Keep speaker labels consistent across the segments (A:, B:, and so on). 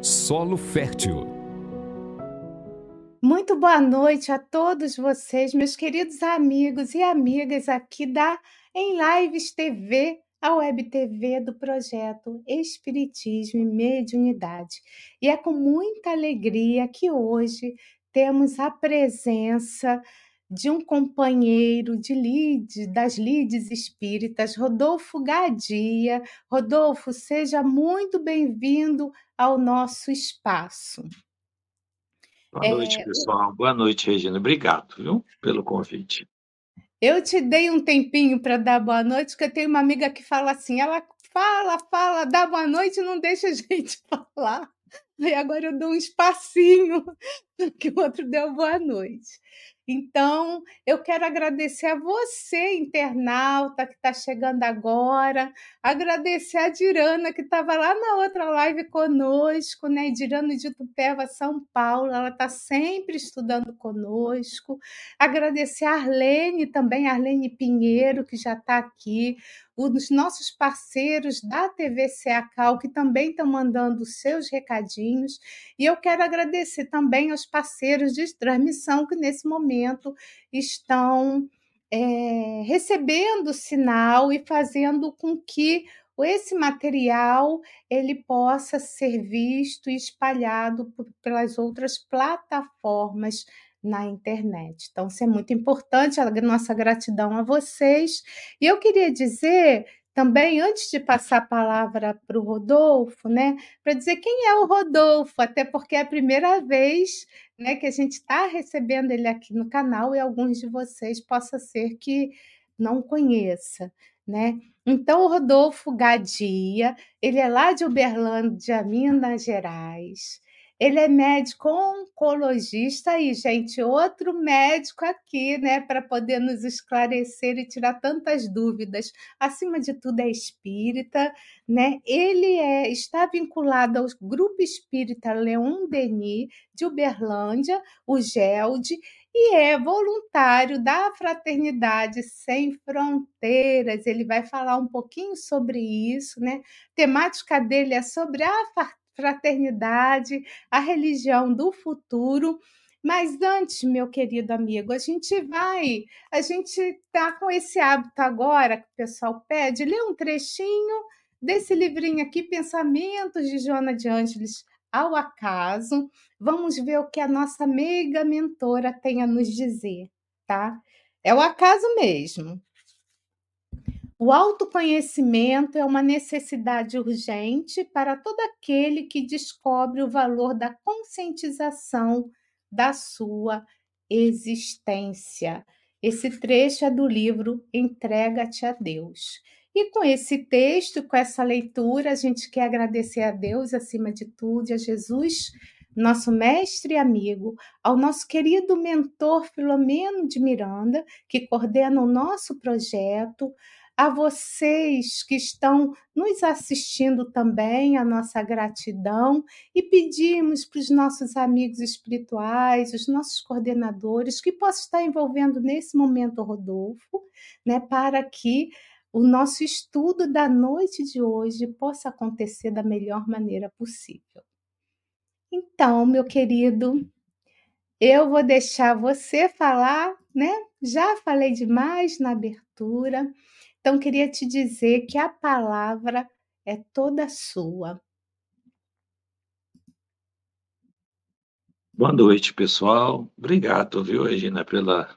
A: Solo Fértil.
B: Muito boa noite a todos vocês, meus queridos amigos e amigas aqui da Em Lives TV, a web TV do projeto Espiritismo e Mediunidade. E é com muita alegria que hoje temos a presença de um companheiro de lead, das lides espíritas, Rodolfo Gadia. Rodolfo, seja muito bem-vindo ao nosso espaço.
C: Boa é... noite, pessoal. Boa noite, Regina. Obrigado, viu, pelo convite.
B: Eu te dei um tempinho para dar boa noite, porque eu tenho uma amiga que fala assim, ela fala, fala, dá boa noite e não deixa a gente falar. E agora eu dou um espacinho que o outro dê boa noite. Então, eu quero agradecer a você, internauta, que está chegando agora, agradecer a Dirana, que estava lá na outra live conosco, né? Dirana de Tupéva, São Paulo, ela está sempre estudando conosco. Agradecer a Arlene também, Arlene Pinheiro, que já está aqui, os nossos parceiros da TV Cal que também estão mandando seus recadinhos. E eu quero agradecer também aos parceiros de transmissão que nesse momento estão é, recebendo sinal e fazendo com que esse material ele possa ser visto e espalhado pelas outras plataformas na internet. Então, isso é muito importante, a nossa gratidão a vocês. E eu queria dizer também, antes de passar a palavra para o Rodolfo, né, para dizer quem é o Rodolfo, até porque é a primeira vez né, que a gente está recebendo ele aqui no canal e alguns de vocês possa ser que não conheça, né? Então, o Rodolfo Gadia, ele é lá de Uberlândia, Minas Gerais. Ele é médico oncologista aí, gente, outro médico aqui, né, para poder nos esclarecer e tirar tantas dúvidas. Acima de tudo é espírita, né? Ele é está vinculado ao grupo espírita Leon Denis de Uberlândia, o GELD, e é voluntário da Fraternidade Sem Fronteiras. Ele vai falar um pouquinho sobre isso, né? A temática dele é sobre a fraternidade, a religião do futuro. Mas antes, meu querido amigo, a gente vai, a gente está com esse hábito agora que o pessoal pede, ler um trechinho desse livrinho aqui, Pensamentos de Joana de Ângeles ao acaso. Vamos ver o que a nossa meiga mentora tem a nos dizer, tá? É o acaso mesmo. O autoconhecimento é uma necessidade urgente para todo aquele que descobre o valor da conscientização da sua existência. Esse trecho é do livro Entrega-te a Deus. E com esse texto, com essa leitura, a gente quer agradecer a Deus acima de tudo, a Jesus, nosso mestre e amigo, ao nosso querido mentor Filomeno de Miranda, que coordena o nosso projeto, a vocês que estão nos assistindo também, a nossa gratidão e pedimos para os nossos amigos espirituais, os nossos coordenadores, que possam estar envolvendo nesse momento o Rodolfo, né, para que o nosso estudo da noite de hoje possa acontecer da melhor maneira possível. Então, meu querido, eu vou deixar você falar, né? Já falei demais na abertura. Então, queria te dizer que a palavra é toda sua.
C: Boa noite, pessoal. Obrigado, viu, Regina, pela,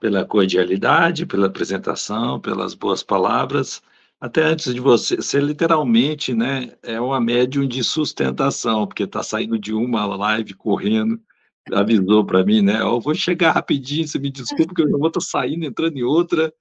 C: pela cordialidade, pela apresentação, pelas boas palavras. Até antes de você, você literalmente, né, é uma médium de sustentação, porque está saindo de uma live correndo, avisou para mim, né, eu vou chegar rapidinho, você me desculpa que eu já vou estar tá saindo, entrando em outra,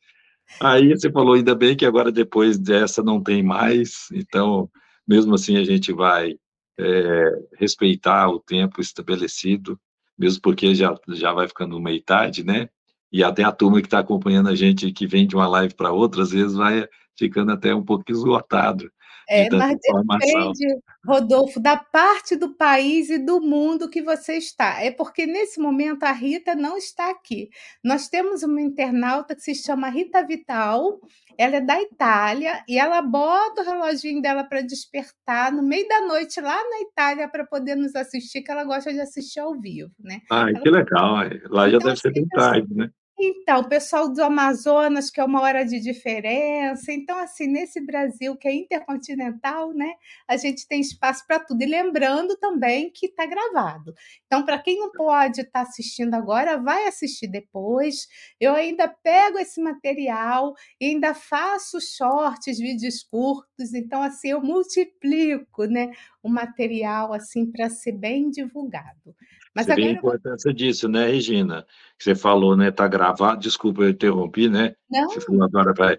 C: Aí você falou, ainda bem que agora depois dessa não tem mais, então, mesmo assim, a gente vai é, respeitar o tempo estabelecido, mesmo porque já, já vai ficando uma idade, né? E até a turma que está acompanhando a gente, que vem de uma live para outra, às vezes vai ficando até um pouco esgotado. De
B: É,
C: tanta
B: mas
C: informação.
B: depende, Rodolfo, da parte do país e do mundo que você está. É porque nesse momento a Rita não está aqui. Nós temos uma internauta que se chama Rita Vital, ela é da Itália e ela bota o reloginho dela para despertar no meio da noite lá na Itália para poder nos assistir, que ela gosta de assistir ao vivo, né?
C: Ai,
B: Ela...
C: que legal. Lá já
B: Então,
C: deve ser
B: assim,
C: bem tarde, né?
B: Então, pessoal do Amazonas, que é uma hora de diferença. Então, assim, nesse Brasil que é intercontinental, né, a gente tem espaço para tudo. E lembrando também que está gravado. Então, para quem não pode estar tá assistindo agora, vai assistir depois. Eu ainda pego esse material e ainda faço shorts, vídeos curtos. Então, assim, eu multiplico, né, o material assim para ser bem divulgado.
C: Mas Você agora... a importância disso, né, Regina? Você falou, né, tá gravado, desculpa, eu interrompi, né?
B: Não.
C: Você falou agora para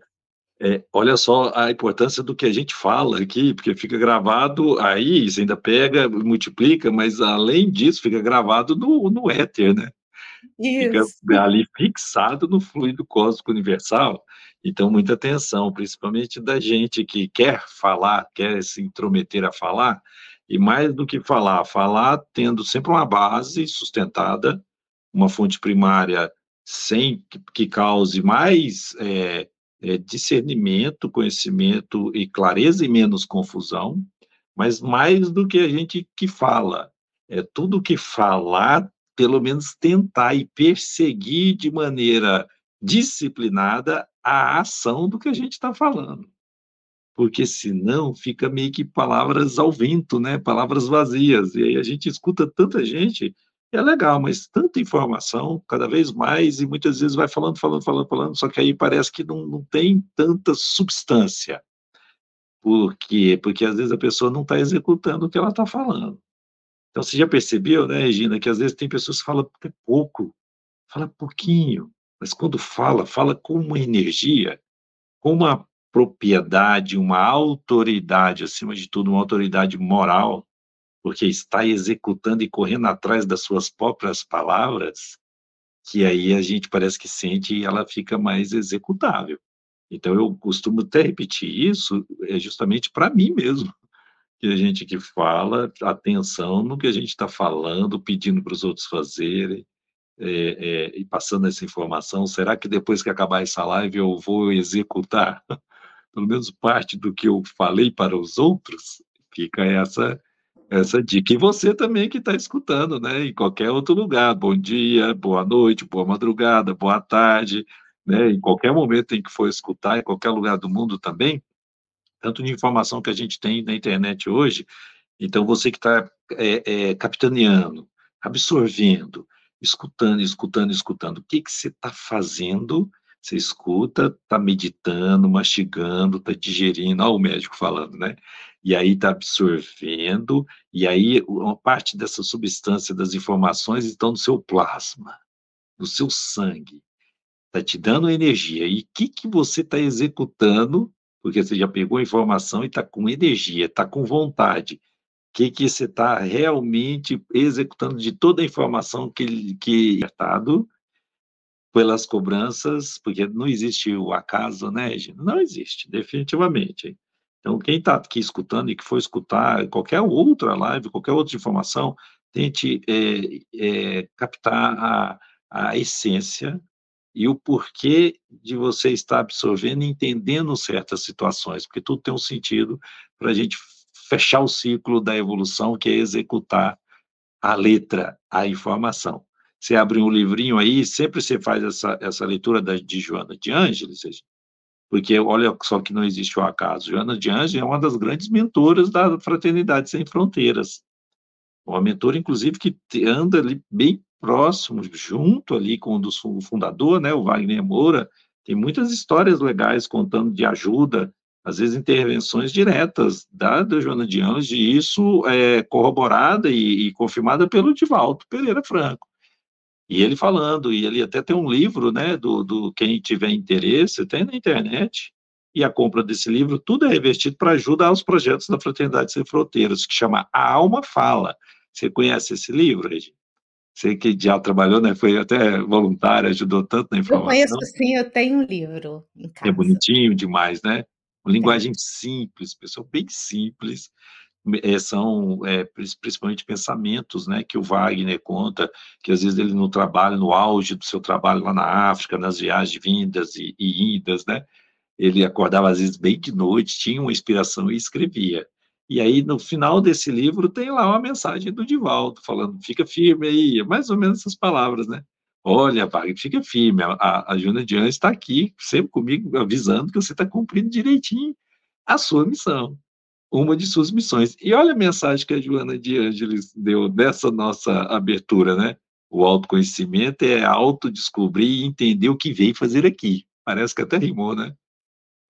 C: é, olha só a importância do que a gente fala aqui, porque fica gravado aí, você ainda pega, multiplica, mas além disso, fica gravado no, no éter, né?
B: Isso.
C: Fica ali fixado no fluido cósmico universal. Então, muita atenção, principalmente da gente que quer falar, quer se intrometer a falar, e mais do que falar, falar tendo sempre uma base sustentada, uma fonte primária sem que cause mais é, é, discernimento, conhecimento e clareza e menos confusão, mas mais do que a gente que fala. É tudo que falar, pelo menos tentar e perseguir de maneira disciplinada a ação do que a gente está falando porque senão fica meio que palavras ao vento, né? Palavras vazias. E aí a gente escuta tanta gente, é legal, mas tanta informação, cada vez mais, e muitas vezes vai falando, falando, falando, falando, só que aí parece que não, não tem tanta substância. Por quê? Porque às vezes a pessoa não está executando o que ela está falando. Então você já percebeu, né, Regina, que às vezes tem pessoas que falam pouco, fala pouquinho, mas quando fala, fala com uma energia, com uma propriedade, uma autoridade, acima de tudo, uma autoridade moral, porque está executando e correndo atrás das suas próprias palavras, que aí a gente parece que sente e ela fica mais executável. Então, eu costumo até repetir isso, é justamente para mim mesmo, que a gente que fala, atenção no que a gente está falando, pedindo para os outros fazerem, é, é, e passando essa informação, será que depois que acabar essa live eu vou executar? Pelo menos parte do que eu falei para os outros, fica essa essa dica. E você também que está escutando, né? Em qualquer outro lugar. Bom dia, boa noite, boa madrugada, boa tarde, né? Em qualquer momento em que for escutar, em qualquer lugar do mundo também, tanto de informação que a gente tem na internet hoje. Então, você que está é, é, capitaneando, absorvendo, escutando, escutando, escutando, o que, que você está fazendo você escuta, está meditando, mastigando, está digerindo, olha o médico falando, né? E aí está absorvendo, e aí uma parte dessa substância das informações estão no seu plasma, no seu sangue. Está te dando energia. E o que, que você está executando? Porque você já pegou a informação e está com energia, está com vontade. O que, que você está realmente executando de toda a informação que, que é pelas cobranças, porque não existe o acaso, né, Regina? Não existe, definitivamente. Então, quem está aqui escutando e que for escutar qualquer outra live, qualquer outra informação, tente é, é, captar a, a essência e o porquê de você estar absorvendo e entendendo certas situações, porque tudo tem um sentido para a gente fechar o ciclo da evolução, que é executar a letra, a informação você abre um livrinho aí, sempre você faz essa, essa leitura da, de Joana de Ângeles, porque olha só que não existe o acaso. Joana de Ângeles é uma das grandes mentoras da Fraternidade Sem Fronteiras. Uma mentora, inclusive, que anda ali bem próximo, junto ali com o fundador, né, o Wagner Moura, tem muitas histórias legais contando de ajuda, às vezes intervenções diretas da, da Joana de Ângeles, e isso é corroborada e, e confirmada pelo Divaldo Pereira Franco. E ele falando, e ele até tem um livro, né, do, do quem tiver interesse, tem na internet, e a compra desse livro, tudo é revestido para ajudar os projetos da Fraternidade Sem Fronteiras, que chama A Alma Fala. Você conhece esse livro, Regi? Você que já trabalhou, né, foi até voluntário, ajudou tanto na informação.
B: Eu conheço sim, eu tenho um livro em é casa.
C: É bonitinho demais, né? uma linguagem simples, pessoal bem simples, é, são é, principalmente pensamentos, né, que o Wagner conta, que às vezes ele no trabalho, no auge do seu trabalho lá na África, nas viagens vindas e, e né, ele acordava às vezes bem de noite, tinha uma inspiração e escrevia. E aí, no final desse livro, tem lá uma mensagem do Divaldo, falando, fica firme aí, mais ou menos essas palavras, né? Olha, Wagner, fica firme, a, a Júlia Diane está aqui, sempre comigo, avisando que você está cumprindo direitinho a sua missão, uma de suas missões. E olha a mensagem que a Joana de Ângeles deu nessa nossa abertura, né? O autoconhecimento é autodescobrir e entender o que veio fazer aqui. Parece que até rimou, né?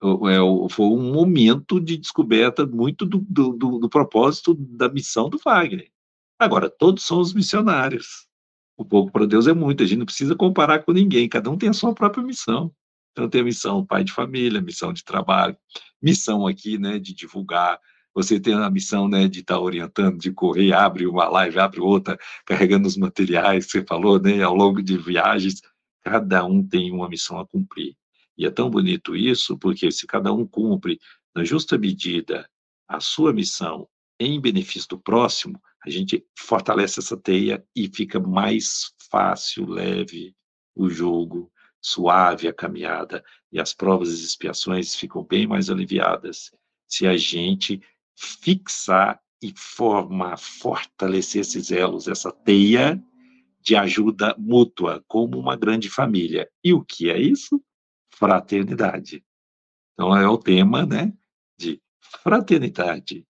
C: É, foi um momento de descoberta muito do, do, do, do propósito da missão do Wagner. Agora, todos são os missionários. O pouco para Deus é muito, a gente não precisa comparar com ninguém, cada um tem a sua própria missão. Então, tem a missão pai de família, missão de trabalho, missão aqui, né, de divulgar. Você tem a missão, né, de estar tá orientando, de correr, abre uma live, abre outra, carregando os materiais que você falou, né, ao longo de viagens. Cada um tem uma missão a cumprir. E é tão bonito isso, porque se cada um cumpre na justa medida a sua missão em benefício do próximo, a gente fortalece essa teia e fica mais fácil, leve o jogo, suave a caminhada e as provas e expiações ficam bem mais aliviadas se a gente fixar e formar, fortalecer esses elos, essa teia de ajuda mútua, como uma grande família. E o que é isso? fraternidade. Então, é o tema né, de fraternidade.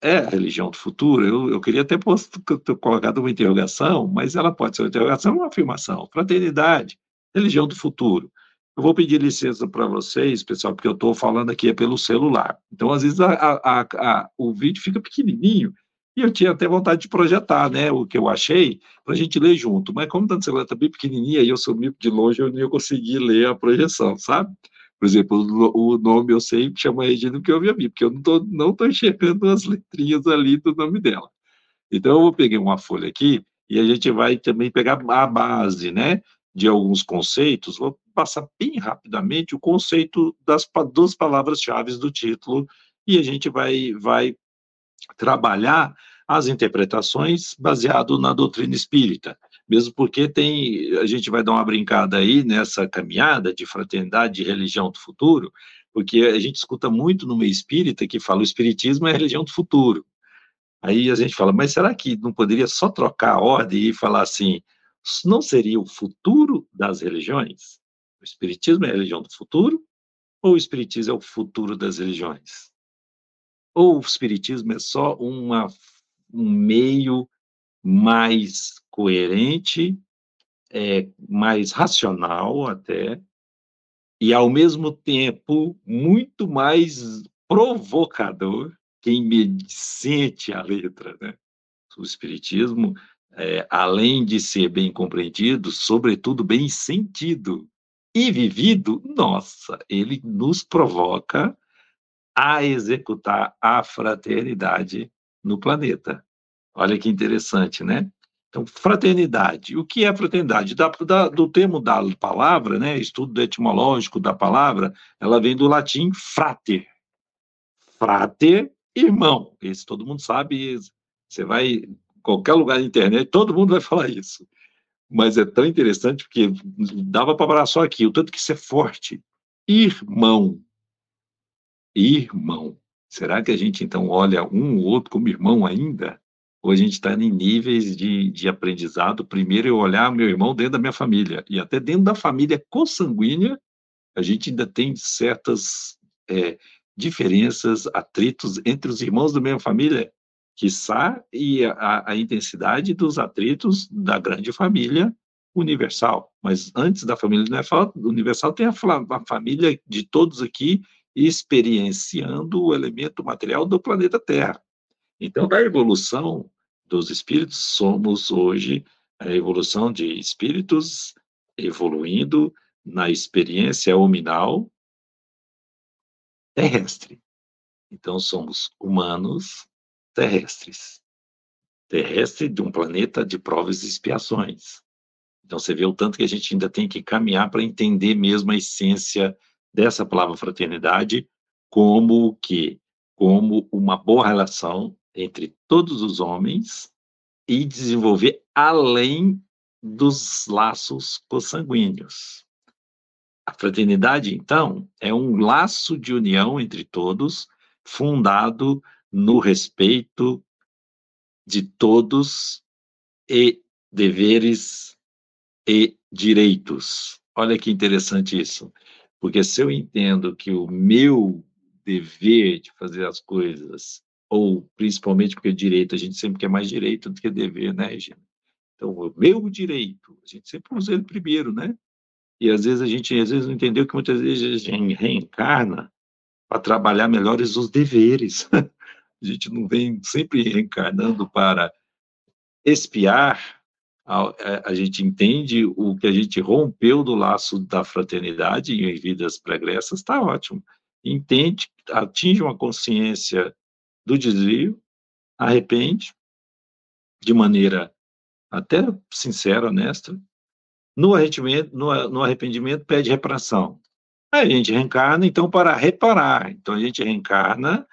C: É a religião do futuro? Eu, eu queria ter, posto, colocado uma interrogação, mas ela pode ser uma interrogação ou uma afirmação. Fraternidade, religião do futuro. Eu vou pedir licença para vocês, pessoal, porque eu estou falando aqui é pelo celular. Então, às vezes, a, a, a, o vídeo fica pequenininho e eu tinha até vontade de projetar, né, o que eu achei, para a gente ler junto. Mas como a celular está bem pequenininha e eu sou meio de longe, eu não ia conseguir ler a projeção, sabe? Por exemplo, o, nome eu sei chama Regina porque eu vi a mim, porque eu não estou não tô enxergando as letrinhas ali do nome dela. Então, eu peguei uma folha aqui e a gente vai também pegar a base, né, de alguns conceitos. Vou passar bem rapidamente o conceito das duas palavras-chave do título e a gente vai, vai trabalhar as interpretações baseado na doutrina espírita, mesmo porque tem, a gente vai dar uma brincada aí nessa caminhada de fraternidade e religião do futuro, porque a gente escuta muito no meio espírita que fala o espiritismo é a religião do futuro. Aí a gente fala, mas será que não poderia só trocar a ordem e falar assim, não seria o futuro das religiões? O espiritismo é a religião do futuro ou o espiritismo é o futuro das religiões? Ou o espiritismo é só uma, um meio mais coerente, é, mais racional até, e ao mesmo tempo muito mais provocador quem me sente a letra, né? O espiritismo, é, além de ser bem compreendido, sobretudo bem sentido e vivido, nossa, ele nos provoca a executar a fraternidade no planeta. Olha que interessante, né? Então, fraternidade. O que é fraternidade? Da, da, do termo da palavra, né, estudo etimológico da palavra, ela vem do latim frater. Frater, irmão. Esse todo mundo sabe. Você vai em qualquer lugar da internet, todo mundo vai falar isso. Mas é tão interessante porque dava para falar só aqui, o tanto que isso é forte. Irmão irmão. Será que a gente então olha um ou outro como irmão ainda? Ou a gente está em níveis de, de aprendizado? Primeiro eu olhar meu irmão dentro da minha família, e até dentro da família consanguínea, a gente ainda tem certas é, diferenças, atritos entre os irmãos da mesma família, quiçá, e a, a intensidade dos atritos da grande família universal. Mas antes da família universal, tem a, a família de todos aqui experienciando o elemento material do planeta Terra. Então, da evolução dos espíritos, somos hoje a evolução de espíritos evoluindo na experiência hominal terrestre. Então, somos humanos terrestres. Terrestre de um planeta de provas e expiações. Então, você vê o tanto que a gente ainda tem que caminhar para entender mesmo a essência dessa palavra fraternidade como o quê? Como uma boa relação entre todos os homens e desenvolver além dos laços consanguíneos. A fraternidade, então, é um laço de união entre todos, fundado no respeito de todos e deveres e direitos. Olha que interessante isso. Porque se eu entendo que o meu dever de fazer as coisas, ou principalmente porque direito, a gente sempre quer mais direito do que dever, né, Regina? Então, o meu direito, a gente sempre usa ele primeiro, né? E às vezes a gente às vezes não entendeu que muitas vezes a gente reencarna para trabalhar melhores os deveres. a gente não vem sempre reencarnando para espiar, a, é, a, gente entende o que a gente rompeu do laço da fraternidade em vidas pregressas, está ótimo. Entende, atinge uma consciência do desvio, arrepende, de maneira até sincera, honesta, no arrependimento, no, no arrependimento pede reparação. Aí a gente reencarna, então, para reparar. Então, a gente reencarna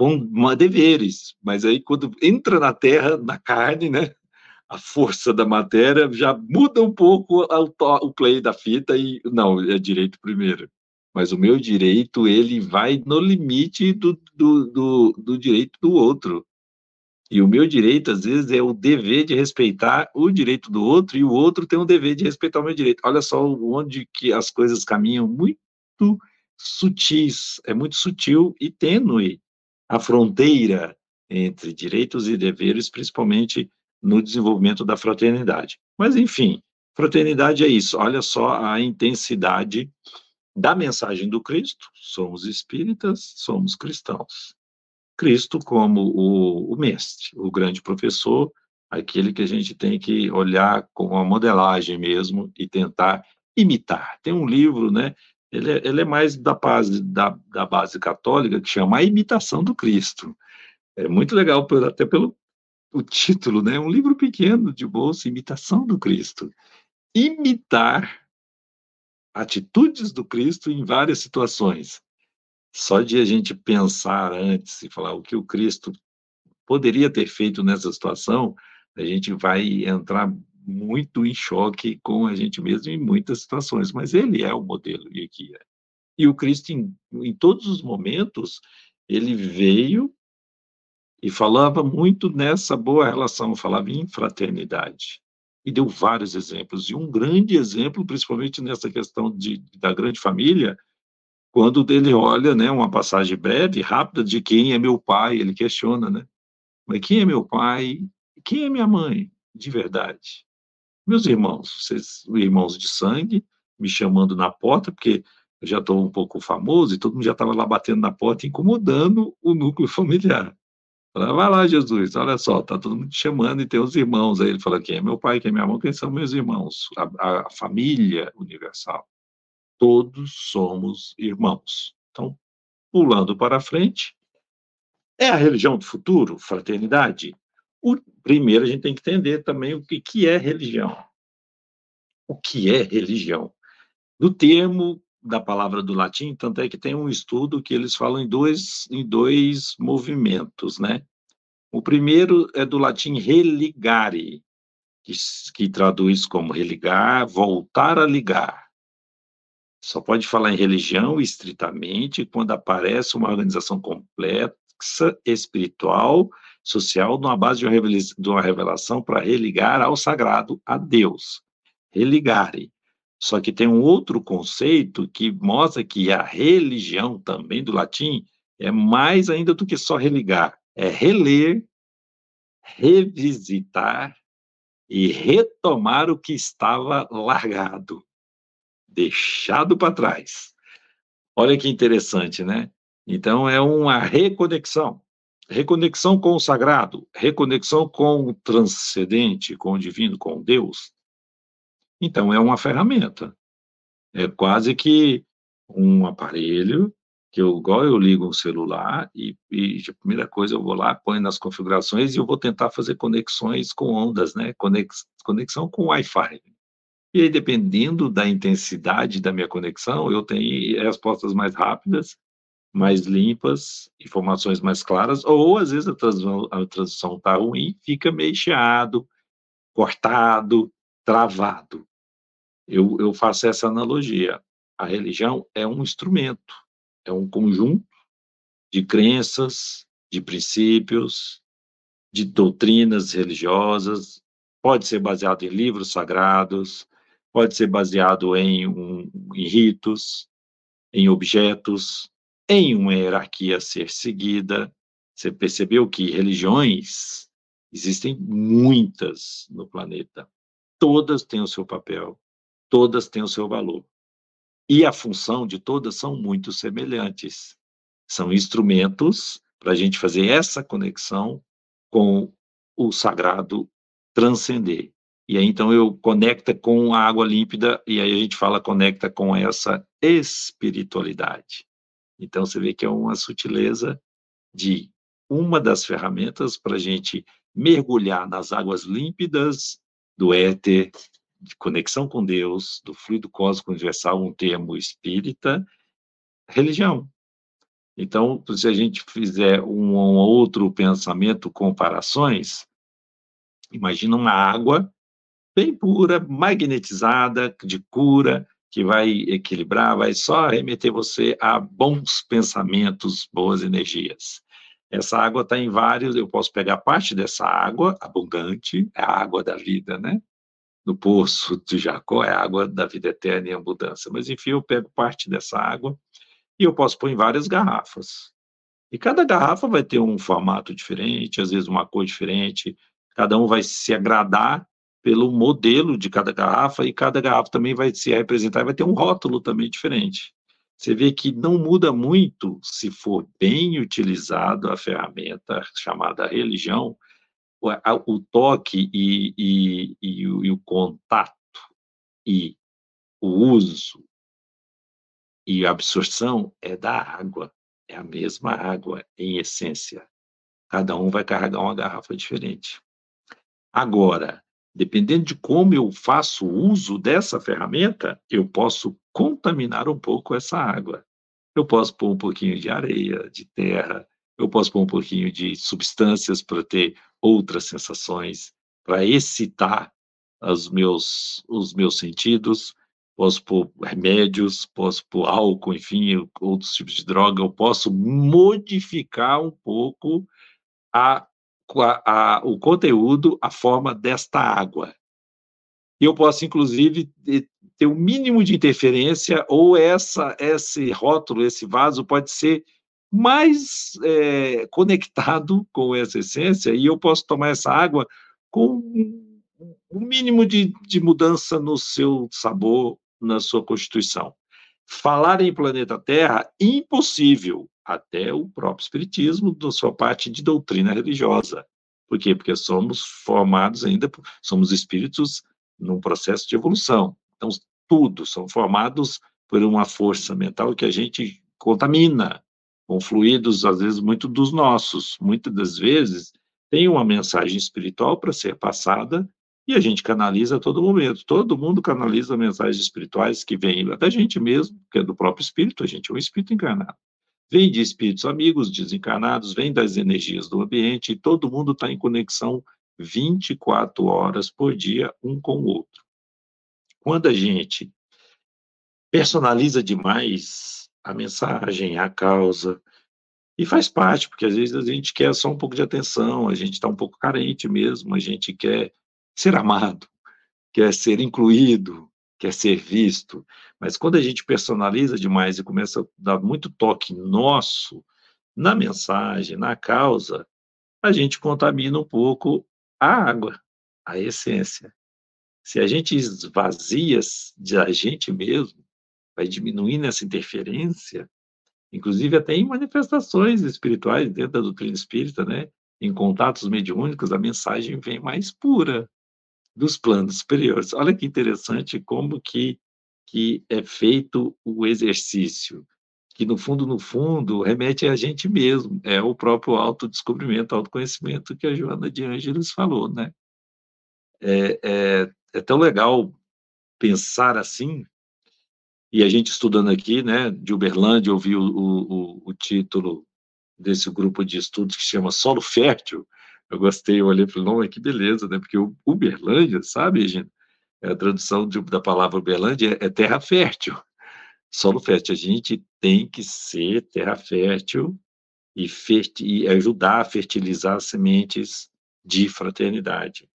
C: com deveres, mas aí quando entra na terra, na carne, né, a força da matéria já muda um pouco o play da fita e não, é direito primeiro. Mas o meu direito, ele vai no limite do, do, do, do direito do outro. E o meu direito, às vezes, é o dever de respeitar o direito do outro, e o outro tem o dever de respeitar o meu direito. Olha só onde que as coisas caminham muito sutis, é muito sutil e tênue a fronteira entre direitos e deveres, principalmente no desenvolvimento da fraternidade. Mas, enfim, fraternidade é isso. Olha só a intensidade da mensagem do Cristo. Somos espíritas, somos cristãos. Cristo como o, o mestre, o grande professor, aquele que a gente tem que olhar com uma modelagem mesmo e tentar imitar. Tem um livro, né, ele é, ele é mais da base, da, da base católica, que chama A Imitação do Cristo. É muito legal, até pelo o título, né? Um livro pequeno de bolsa, Imitação do Cristo. Imitar atitudes do Cristo em várias situações. Só de a gente pensar antes e falar o que o Cristo poderia ter feito nessa situação, a gente vai entrar muito em choque com a gente mesmo em muitas situações, mas ele é o modelo e guia. E o Cristo, em, em todos os momentos, ele veio e falava muito nessa boa relação, falava em fraternidade. E deu vários exemplos. E um grande exemplo, principalmente nessa questão de, da grande família, quando ele olha, né, uma passagem breve, rápida, de quem é meu pai, ele questiona, né? Mas quem é meu pai? Quem é minha mãe? De verdade. Meus irmãos, vocês, irmãos de sangue, me chamando na porta, porque eu já estou um pouco famoso e todo mundo já estava lá batendo na porta, incomodando o núcleo familiar. Falei, vai lá, Jesus, olha só, está todo mundo te chamando e tem os irmãos. Aí ele fala, quem é meu pai, quem é minha mãe, quem são meus irmãos? A, a família universal. Todos somos irmãos. Então, pulando para frente, é a religião do futuro, fraternidade? O, primeiro, a gente tem que entender também o que, que é religião. O que é religião? Do termo da palavra do latim, tanto é que tem um estudo que eles falam em dois, em dois movimentos, né? O primeiro é do latim religare, que, que traduz como religar, voltar a ligar. Só pode falar em religião estritamente quando aparece uma organização complexa, espiritual, social numa base de uma revelação para religar ao sagrado, a Deus. Religare. Só que tem um outro conceito que mostra que a religião, também do latim, é mais ainda do que só religar. É reler, revisitar e retomar o que estava largado, deixado para trás. Olha que interessante, né? Então, é uma reconexão reconexão com o sagrado, reconexão com o transcendente, com o divino, com Deus. Então, é uma ferramenta. É quase que um aparelho que eu, igual eu ligo um celular e, e a primeira coisa eu vou lá, ponho nas configurações e eu vou tentar fazer conexões com ondas, né? Conex, conexão com Wi-Fi. E aí, dependendo da intensidade da minha conexão, eu tenho respostas mais rápidas mais limpas, informações mais claras, ou às vezes a tradução, a tradução está ruim, fica meio chiado, cortado, travado. Eu, eu faço essa analogia. A religião é um instrumento, é um conjunto de crenças, de princípios, de doutrinas religiosas, pode ser baseado em livros sagrados, pode ser baseado em, um, em ritos, em objetos, em uma hierarquia a ser seguida. Você percebeu que religiões existem muitas no planeta. Todas têm o seu papel, todas têm o seu valor. E a função de todas são muito semelhantes. São instrumentos para a gente fazer essa conexão com o sagrado transcender. E aí, então, eu conecta com a água límpida, e aí a gente fala conecta com essa espiritualidade. Então, você vê que é uma sutileza de uma das ferramentas para a gente mergulhar nas águas límpidas do éter, de conexão com Deus, do fluido cósmico universal, um termo espírita, religião. Então, se a gente fizer um, um outro pensamento, comparações, imagina uma água bem pura, magnetizada, de cura, que vai equilibrar, vai só remeter você a bons pensamentos, boas energias. Essa água está em vários, eu posso pegar parte dessa água abundante, é a água da vida, né? No poço de Jacó é a água da vida eterna e abundância. Mas, enfim, eu pego parte dessa água e eu posso pôr em várias garrafas. E cada garrafa vai ter um formato diferente, às vezes uma cor diferente, cada um vai se agradar pelo modelo de cada garrafa e cada garrafa também vai se representar, vai ter um rótulo também diferente. Você vê que não muda muito se for bem utilizado a ferramenta chamada religião, o, o toque e, e, e, o, e o contato e o uso e a absorção é da água, é a mesma água em essência. Cada um vai carregar uma garrafa diferente. Agora, dependendo de como eu faço uso dessa ferramenta, eu posso contaminar um pouco essa água. Eu posso pôr um pouquinho de areia, de terra, eu posso pôr um pouquinho de substâncias para ter outras sensações, para excitar os meus, os meus sentidos, posso pôr remédios, posso pôr álcool, enfim, outros tipos de droga, eu posso modificar um pouco a a, a, o conteúdo, a forma desta água. E eu posso, inclusive, ter o um mínimo de interferência, ou essa, esse rótulo, esse vaso, pode ser mais é, conectado com essa essência, e eu posso tomar essa água com um mínimo de, de mudança no seu sabor, na sua constituição. Falar em planeta Terra, impossível até o próprio Espiritismo, da sua parte de doutrina religiosa. Por quê? Porque somos formados ainda, somos espíritos num processo de evolução. Então, tudo, são formados por uma força mental que a gente contamina, com fluidos, às vezes, muito dos nossos. Muitas das vezes, tem uma mensagem espiritual para ser passada e a gente canaliza a todo momento. Todo mundo canaliza mensagens espirituais que vêm da gente mesmo, que é do próprio espírito, a gente é um espírito encarnado vem de espíritos amigos, desencarnados, vem das energias do ambiente, e todo mundo está em conexão 24 horas por dia, um com o outro. Quando a gente personaliza demais a mensagem, a causa, e faz parte, porque às vezes a gente quer só um pouco de atenção, a gente está um pouco carente mesmo, a gente quer ser amado, quer ser incluído, quer ser visto. Mas quando a gente personaliza demais e começa a dar muito toque nosso na mensagem, na causa, a gente contamina um pouco a água, a essência. Se a gente esvazia de a gente mesmo, vai diminuindo essa interferência, inclusive até em manifestações espirituais dentro da doutrina espírita, né? Em contatos mediúnicos, a mensagem vem mais pura, dos planos superiores. Olha que interessante como que, que é feito o exercício, que no fundo, no fundo, remete a gente mesmo, é o próprio autodescobrimento, autoconhecimento que a Joana de Ângeles falou, né? É, é, é tão legal pensar assim, E a gente estudando aqui, né, de Uberlândia, ouviu o, o, o título desse grupo de estudos que chama Solo Fértil. Eu gostei, eu olhei e falei, não, que beleza, né? Porque o Uberlândia, sabe? É a tradução de, da palavra Uberlândia é, é terra fértil. Solo fértil. A gente tem que ser terra fértil e, e ajudar a fertilizar as sementes de fraternidade.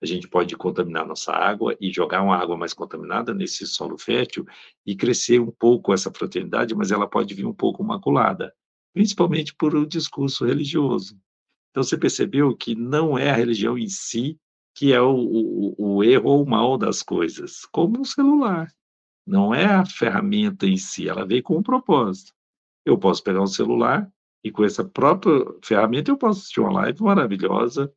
C: A gente pode contaminar nossa água e jogar uma água mais contaminada nesse solo fértil e crescer um pouco essa fraternidade, mas ela pode vir um pouco maculada, principalmente por um discurso religioso. Então você percebeu que não é a religião em si que é o, o, o erro ou o mal das coisas, como um celular. Não é a ferramenta em si, ela veio com um propósito. Eu posso pegar um celular e com essa própria ferramenta eu posso assistir uma live maravilhosa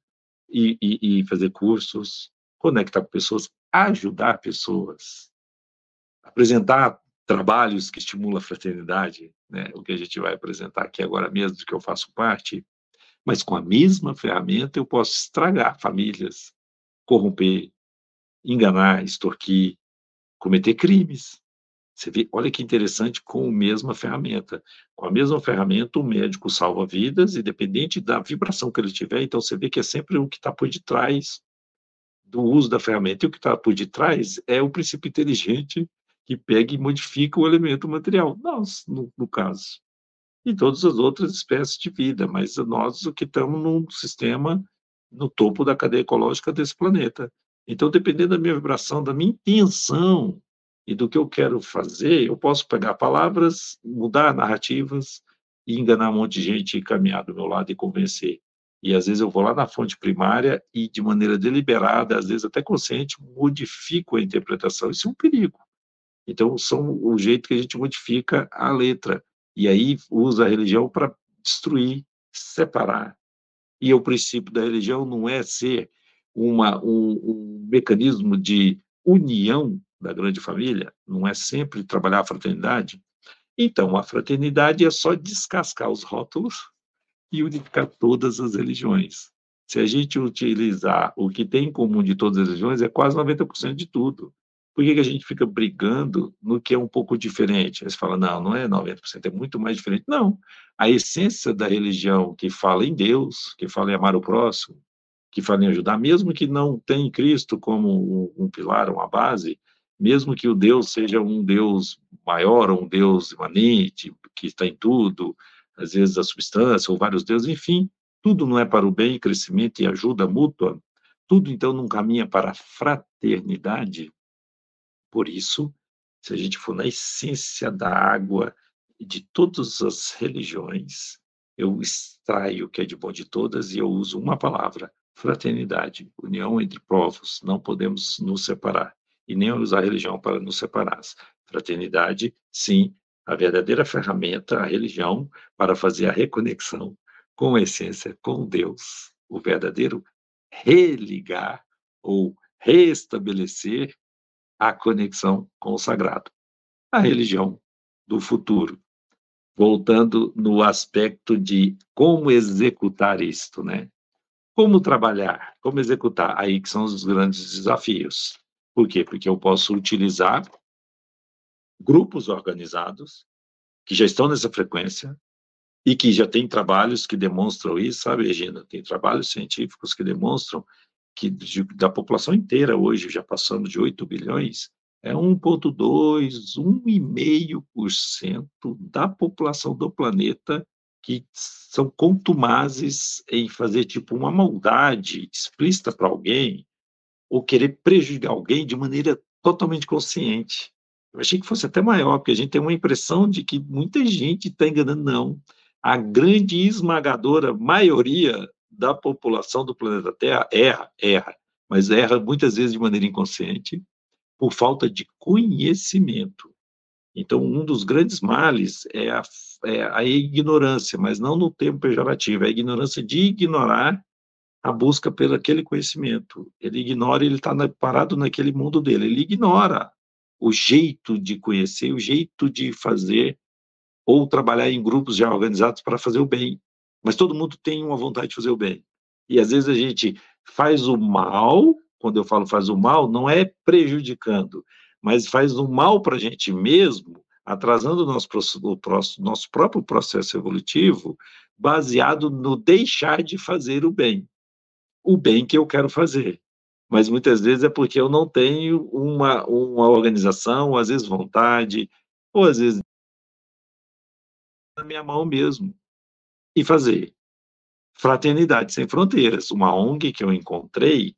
C: e, e, e fazer cursos, conectar com pessoas, ajudar pessoas, apresentar trabalhos que estimulam a fraternidade, né? o que a gente vai apresentar aqui agora mesmo, que eu faço parte, mas com a mesma ferramenta eu posso estragar famílias, corromper, enganar, extorquir, cometer crimes. Você vê, olha que interessante, com a mesma ferramenta. Com a mesma ferramenta, o médico salva vidas, independente da vibração que ele tiver. Então, você vê que é sempre o que está por detrás do uso da ferramenta. E o que está por detrás é o princípio inteligente que pega e modifica o elemento material. Nós, no, no caso. E todas as outras espécies de vida. Mas nós, que estamos num sistema no topo da cadeia ecológica desse planeta. Então, dependendo da minha vibração, da minha intenção, e do que eu quero fazer, eu posso pegar palavras, mudar narrativas e enganar um monte de gente e caminhar do meu lado e convencer. E às vezes eu vou lá na fonte primária e, de maneira deliberada, às vezes até consciente, modifico a interpretação. Isso é um perigo. Então, são o jeito que a gente modifica a letra. E aí usa a religião para destruir, separar. E o princípio da religião não é ser uma, um, um mecanismo de união da grande família, não é sempre trabalhar a fraternidade? Então, a fraternidade é só descascar os rótulos e unificar todas as religiões. Se a gente utilizar o que tem em comum de todas as religiões, é quase 90% de tudo. Por que, que a gente fica brigando no que é um pouco diferente? Aí você fala, não, não é 90%, é muito mais diferente. Não. A essência da religião que fala em Deus, que fala em amar o próximo, que fala em ajudar, mesmo que não tenha Cristo como um, um pilar, uma base, mesmo que o Deus seja um Deus maior, um Deus imanente, que está em tudo, às vezes a substância, ou vários deuses, enfim, tudo não é para o bem, crescimento e ajuda mútua, tudo então não caminha para a fraternidade. Por isso, se a gente for na essência da água de todas as religiões, eu extraio o que é de bom de todas e eu uso uma palavra: fraternidade, união entre povos, não podemos nos separar e nem usar a religião para nos separar. Fraternidade, sim, a verdadeira ferramenta, a religião, para fazer a reconexão com a essência, com Deus, o verdadeiro religar ou restabelecer a conexão com o sagrado. A religião do futuro, voltando no aspecto de como executar isto, né? Como trabalhar, como executar, aí que são os grandes desafios. Por quê? Porque eu posso utilizar grupos organizados que já estão nessa frequência e que já tem trabalhos que demonstram isso, sabe, Regina? Tem trabalhos científicos que demonstram que de, da população inteira hoje, já passamos de 8 bilhões, é 1,2, 1,5% da população do planeta que são contumazes em fazer tipo uma maldade explícita para alguém, ou querer prejudicar alguém de maneira totalmente consciente. Eu achei que fosse até maior, porque a gente tem uma impressão de que muita gente está enganando. Não. A grande esmagadora maioria da população do planeta Terra erra, erra, mas erra muitas vezes de maneira inconsciente, por falta de conhecimento. Então, um dos grandes males é a, é a ignorância, mas não no termo pejorativo, é a ignorância de ignorar a busca pelo aquele conhecimento. Ele ignora, ele está parado naquele mundo dele. Ele ignora o jeito de conhecer, o jeito de fazer ou trabalhar em grupos já organizados para fazer o bem. Mas todo mundo tem uma vontade de fazer o bem. E às vezes a gente faz o mal, quando eu falo faz o mal, não é prejudicando, mas faz um mal para a gente mesmo, atrasando o nosso, o nosso próprio processo evolutivo, baseado no deixar de fazer o bem. O bem que eu quero fazer. Mas muitas vezes é porque eu não tenho uma, uma organização, às vezes vontade, ou às vezes na minha mão mesmo. E fazer. Fraternidade Sem Fronteiras, uma ONG que eu encontrei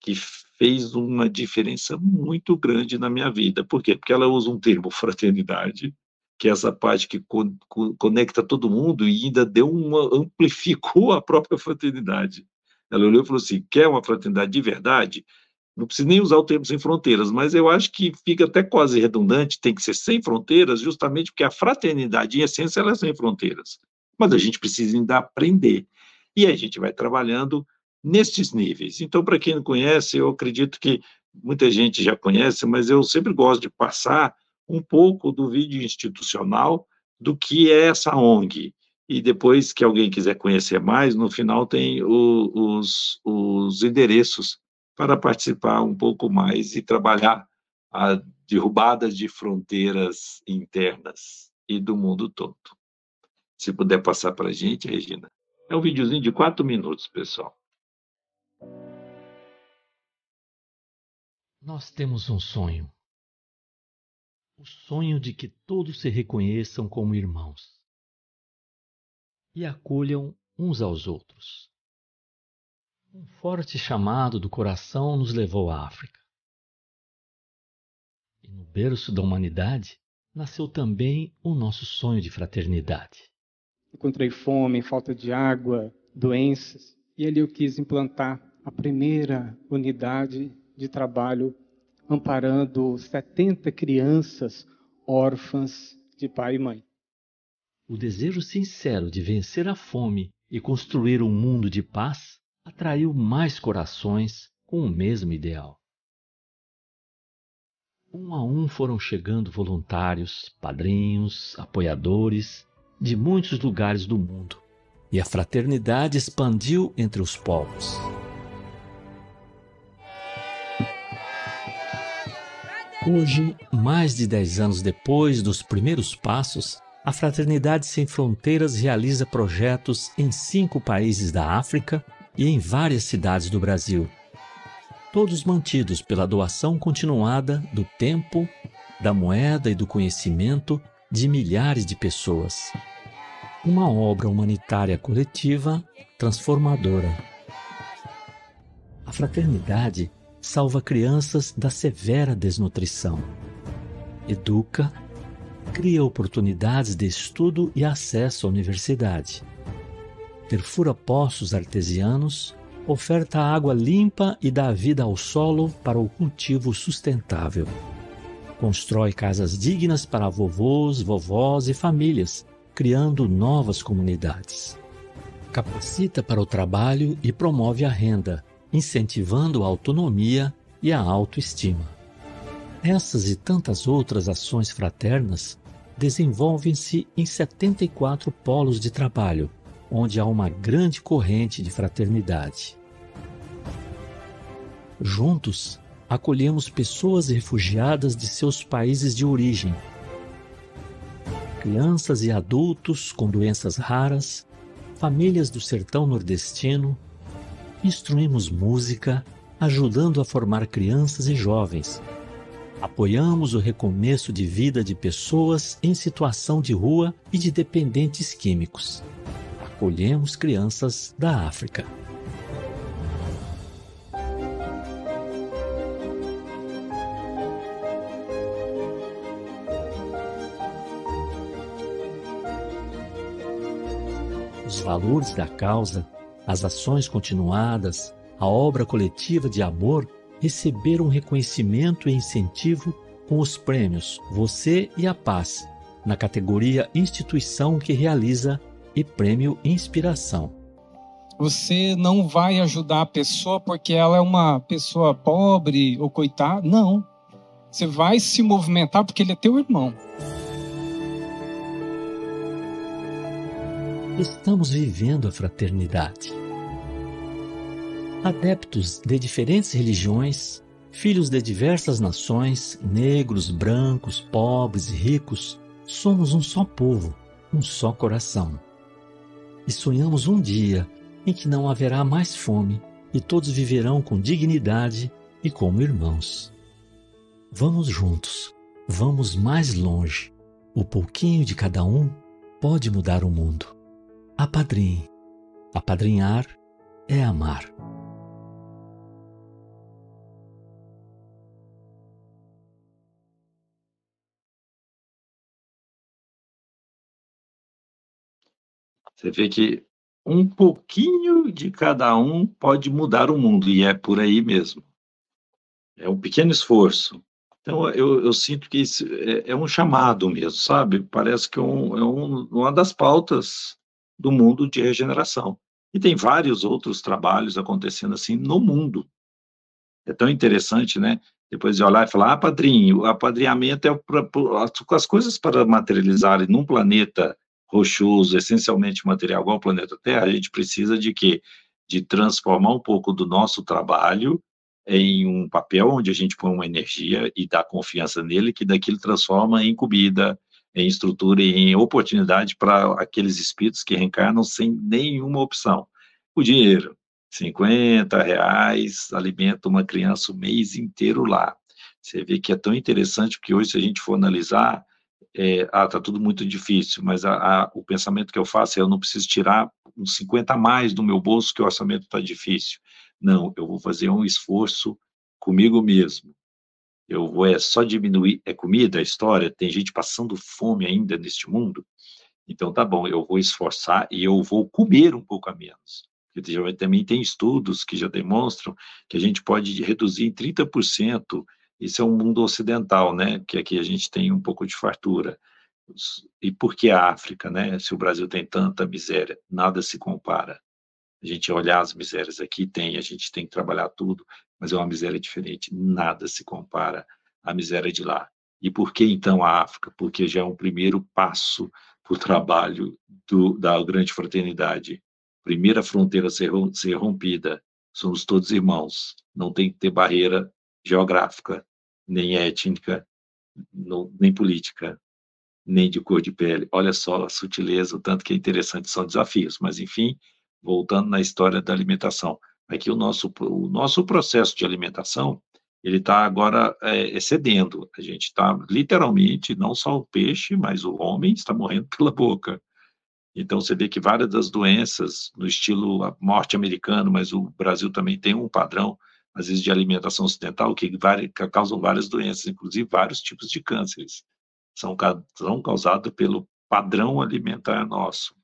C: que fez uma diferença muito grande na minha vida. Por quê? Porque ela usa um termo fraternidade, que é essa parte que co conecta todo mundo e ainda deu uma amplificou a própria fraternidade. Ela olhou e falou assim: quer uma fraternidade de verdade? Não precisa nem usar o termo sem fronteiras, mas eu acho que fica até quase redundante, tem que ser sem fronteiras, justamente porque a fraternidade, em essência, ela é sem fronteiras. Mas a gente precisa ainda aprender. E a gente vai trabalhando nestes níveis. Então, para quem não conhece, eu acredito que muita gente já conhece, mas eu sempre gosto de passar um pouco do vídeo institucional do que é essa ONG. E depois que alguém quiser conhecer mais, no final tem o, os, os endereços para participar um pouco mais e trabalhar a derrubada de fronteiras internas e do mundo todo. Se puder passar para a gente, Regina. É um videozinho de quatro minutos, pessoal.
A: Nós temos um sonho. O sonho de que todos se reconheçam como irmãos e acolham uns aos outros. Um forte chamado do coração nos levou à África. E no berço da humanidade nasceu também o nosso sonho de fraternidade.
D: Encontrei fome, falta de água, doenças, e ali eu quis implantar a primeira unidade de trabalho amparando 70 crianças órfãs de pai e mãe.
A: O desejo sincero de vencer a fome e construir um mundo de paz atraiu mais corações com o mesmo ideal. Um a um foram chegando voluntários, padrinhos, apoiadores de muitos lugares do mundo, e a fraternidade expandiu entre os povos. Hoje, mais de 10 anos depois dos primeiros passos, a Fraternidade Sem Fronteiras realiza projetos em cinco países da África e em várias cidades do Brasil. Todos mantidos pela doação continuada do tempo, da moeda e do conhecimento de milhares de pessoas. Uma obra humanitária coletiva transformadora. A fraternidade salva crianças da severa desnutrição. Educa, cria oportunidades de estudo e acesso à universidade. Perfura poços artesianos, oferta água limpa e dá vida ao solo para o cultivo sustentável. Constrói casas dignas para vovôs, vovós e famílias, criando novas comunidades. Capacita para o trabalho e promove a renda, incentivando a autonomia e a autoestima. Essas e tantas outras ações fraternas desenvolvem-se em 74 polos de trabalho, onde há uma grande corrente de fraternidade. Juntos, acolhemos pessoas refugiadas de seus países de origem, crianças e adultos com doenças raras, famílias do sertão nordestino, instruímos música, ajudando a formar crianças e jovens. Apoiamos o recomeço de vida de pessoas em situação de rua e de dependentes químicos. Acolhemos crianças da África. Valores da causa as ações continuadas, a obra coletiva de amor receberam reconhecimento e incentivo com os prêmios Você e a Paz, na categoria Instituição que realiza e Prêmio Inspiração.
D: Você não vai ajudar a pessoa porque ela é uma pessoa pobre ou coitada. Não. Você vai se movimentar porque ele é teu irmão.
A: Estamos vivendo a fraternidade. Adeptos de diferentes religiões, filhos de diversas nações, negros, brancos, pobres e ricos, somos um só povo, um só coração. E sonhamos um dia em que não haverá mais fome e todos viverão com dignidade e como irmãos. Vamos juntos, vamos mais longe. O pouquinho de cada um pode mudar o mundo. Apadrinhe. Apadrinhar é amar.
C: Você vê que um pouquinho de cada um pode mudar o mundo, e é por aí mesmo. É um pequeno esforço. Então, eu, eu sinto que isso é, é, um chamado mesmo, sabe? Parece que é, um, é um, uma das pautas do mundo de regeneração. E tem vários outros trabalhos acontecendo assim no mundo. É tão interessante, né? Depois de olhar e falar, ah, padrinho, o apadrinhamento é pra, pra, as coisas para materializarem num planeta rochoso, essencialmente material igual ao planeta Terra, a gente precisa de quê? De transformar um pouco do nosso trabalho em um papel onde a gente põe uma energia e dá confiança nele, que daquilo transforma em comida, em estrutura e em oportunidade para aqueles espíritos que reencarnam sem nenhuma opção. O dinheiro, 50 reais, alimenta uma criança o mês inteiro lá. Você vê que é tão interessante, porque hoje, se a gente for analisar, é, ah, tá tudo muito difícil, mas a, a, o pensamento que eu faço é eu não preciso tirar uns 50 a mais do meu bolso que o orçamento está difícil. Não, eu vou fazer um esforço comigo mesmo. Eu vou é só diminuir, é comida, a história, tem gente passando fome ainda neste mundo, então tá bom, eu vou esforçar e eu vou comer um pouco a menos. Porque também tem estudos que já demonstram que a gente pode reduzir em 30% isso é um mundo ocidental, né? Que aqui a gente tem um pouco de fartura. E por que a África, né? Se o Brasil tem tanta miséria, nada se compara. A gente olhar as misérias aqui tem, a gente tem que trabalhar tudo, mas é uma miséria diferente. Nada se compara à miséria de lá. E por que então a África? Porque já é um primeiro passo para o trabalho do, da grande fraternidade. Primeira fronteira ser, ser rompida. Somos todos irmãos. Não tem que ter barreira geográfica, nem étnica, não, nem política, nem de cor de pele. Olha só a sutileza, o tanto que é interessante, são desafios. Mas, enfim, voltando na história da alimentação, aqui o nosso, o nosso processo de alimentação, ele está agora é, excedendo. A gente está, literalmente, não só o peixe, mas o homem está morrendo pela boca. Então, você vê que várias das doenças, no estilo norte-americano, mas o Brasil também tem um padrão, às vezes de alimentação ocidental, que, que causam várias doenças, inclusive vários tipos de cânceres. São, são causados pelo padrão alimentar nosso.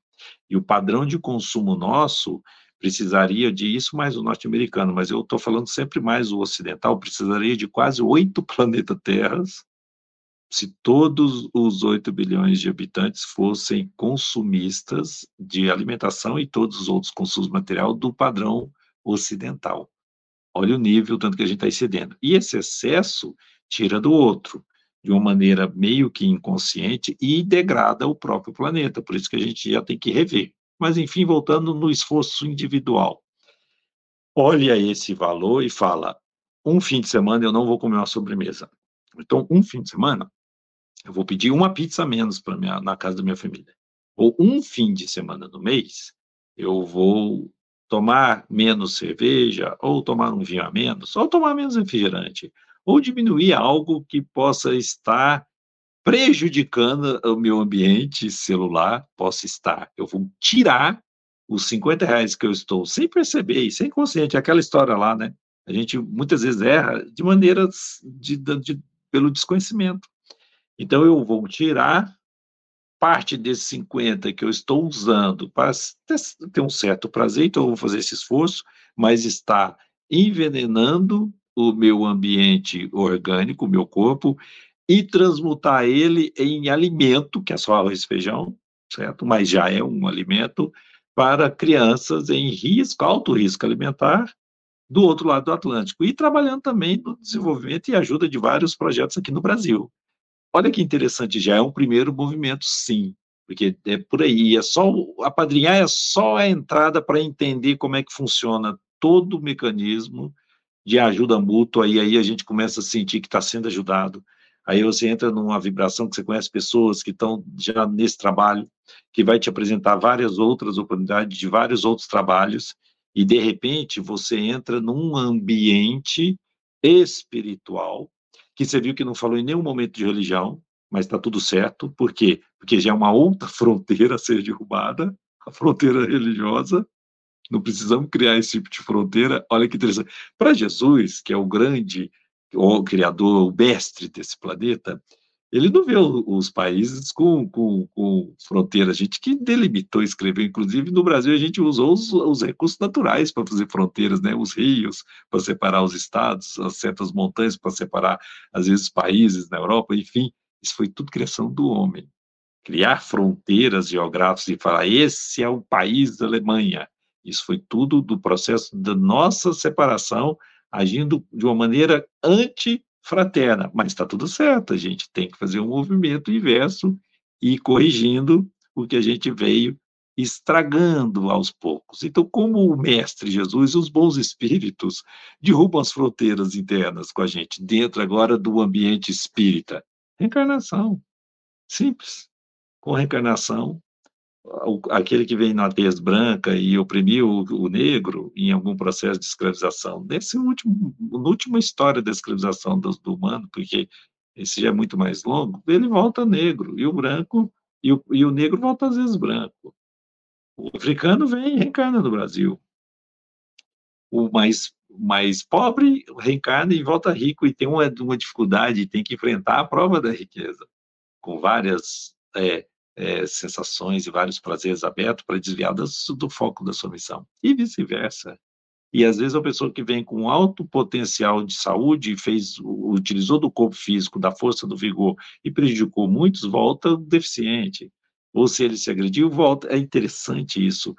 C: E o padrão de consumo nosso precisaria de isso mais o norte-americano, mas eu estou falando sempre mais o ocidental, precisaria de quase oito planetas Terras se todos os 8 bilhões de habitantes fossem consumistas de alimentação e todos os outros consumos material do padrão ocidental. Olha o nível, tanto que a gente está excedendo. E esse excesso tira do outro, de uma maneira meio que inconsciente, e degrada o próprio planeta. Por isso que a gente já tem que rever. Mas, enfim, voltando no esforço individual. Olha esse valor e fala: um fim de semana eu não vou comer uma sobremesa. Então, um fim de semana, eu vou pedir uma pizza a menos para na casa da minha família. Ou um fim de semana no mês, eu vou tomar menos cerveja, ou tomar um vinho a menos, ou tomar menos refrigerante, ou diminuir algo que possa estar prejudicando o meu ambiente celular, possa estar. Eu vou tirar os 50 reais que eu estou sem perceber sem consciente, aquela história lá, né? A gente muitas vezes erra de maneiras de, de, de pelo desconhecimento. Então eu vou tirar parte desses 50 que eu estou usando para ter um certo prazer, então eu vou fazer esse esforço, mas está envenenando o meu ambiente orgânico, o meu corpo, e transmutar ele em alimento, que é só arroz e feijão, certo? Mas já é um alimento para crianças em risco, alto risco alimentar, do outro lado do Atlântico. E trabalhando também no desenvolvimento e ajuda de vários projetos aqui no Brasil. Olha que interessante, já é um primeiro movimento, sim, porque é por aí, é só apadrinhar é só a entrada para entender como é que funciona todo o mecanismo de ajuda mútua, e aí a gente começa a sentir que está sendo ajudado. Aí você entra numa vibração que você conhece pessoas que estão já nesse trabalho, que vai te apresentar várias outras oportunidades de vários outros trabalhos, e de repente você entra num ambiente espiritual, que você viu que não falou em nenhum momento de religião, mas está tudo certo, por quê? Porque já é uma outra fronteira a ser derrubada, a fronteira religiosa, não precisamos criar esse tipo de fronteira. Olha que interessante. Para Jesus, que é o grande, o criador, o mestre desse planeta, ele não vê os países com, com, com fronteiras. A gente que delimitou, escreveu, inclusive no Brasil a gente usou os, os recursos naturais para fazer fronteiras, né? os rios para separar os estados, as certas montanhas para separar, às vezes, países na Europa, enfim, isso foi tudo criação do homem. Criar fronteiras geográficas e falar, esse é o país da Alemanha, isso foi tudo do processo da nossa separação, agindo de uma maneira antifraterna. Mas está tudo certo, a gente tem que fazer um movimento inverso e corrigindo o que a gente veio estragando aos poucos. Então, como o Mestre Jesus, os bons espíritos derrubam as fronteiras internas com a gente, dentro agora do ambiente espírita. Reencarnação. Simples. Com reencarnação, aquele que vem na tez branca e oprimiu o, o, negro em algum processo de escravização. Nesse último, na última história da escravização do, do, humano, porque esse já é muito mais longo, ele volta negro, e o branco, e o, e o negro volta às vezes branco. O africano vem e reencarna no Brasil. O mais, mais pobre reencarna e volta rico, e tem uma, uma dificuldade, tem que enfrentar a prova da riqueza, com várias... É, é, sensações e vários prazeres abertos para desviar do foco da sua missão. E vice-versa. E às vezes a pessoa que vem com alto potencial de saúde, fez, utilizou do corpo físico, da força, do vigor e prejudicou muitos, volta deficiente. Ou se ele se agrediu, volta. É interessante isso.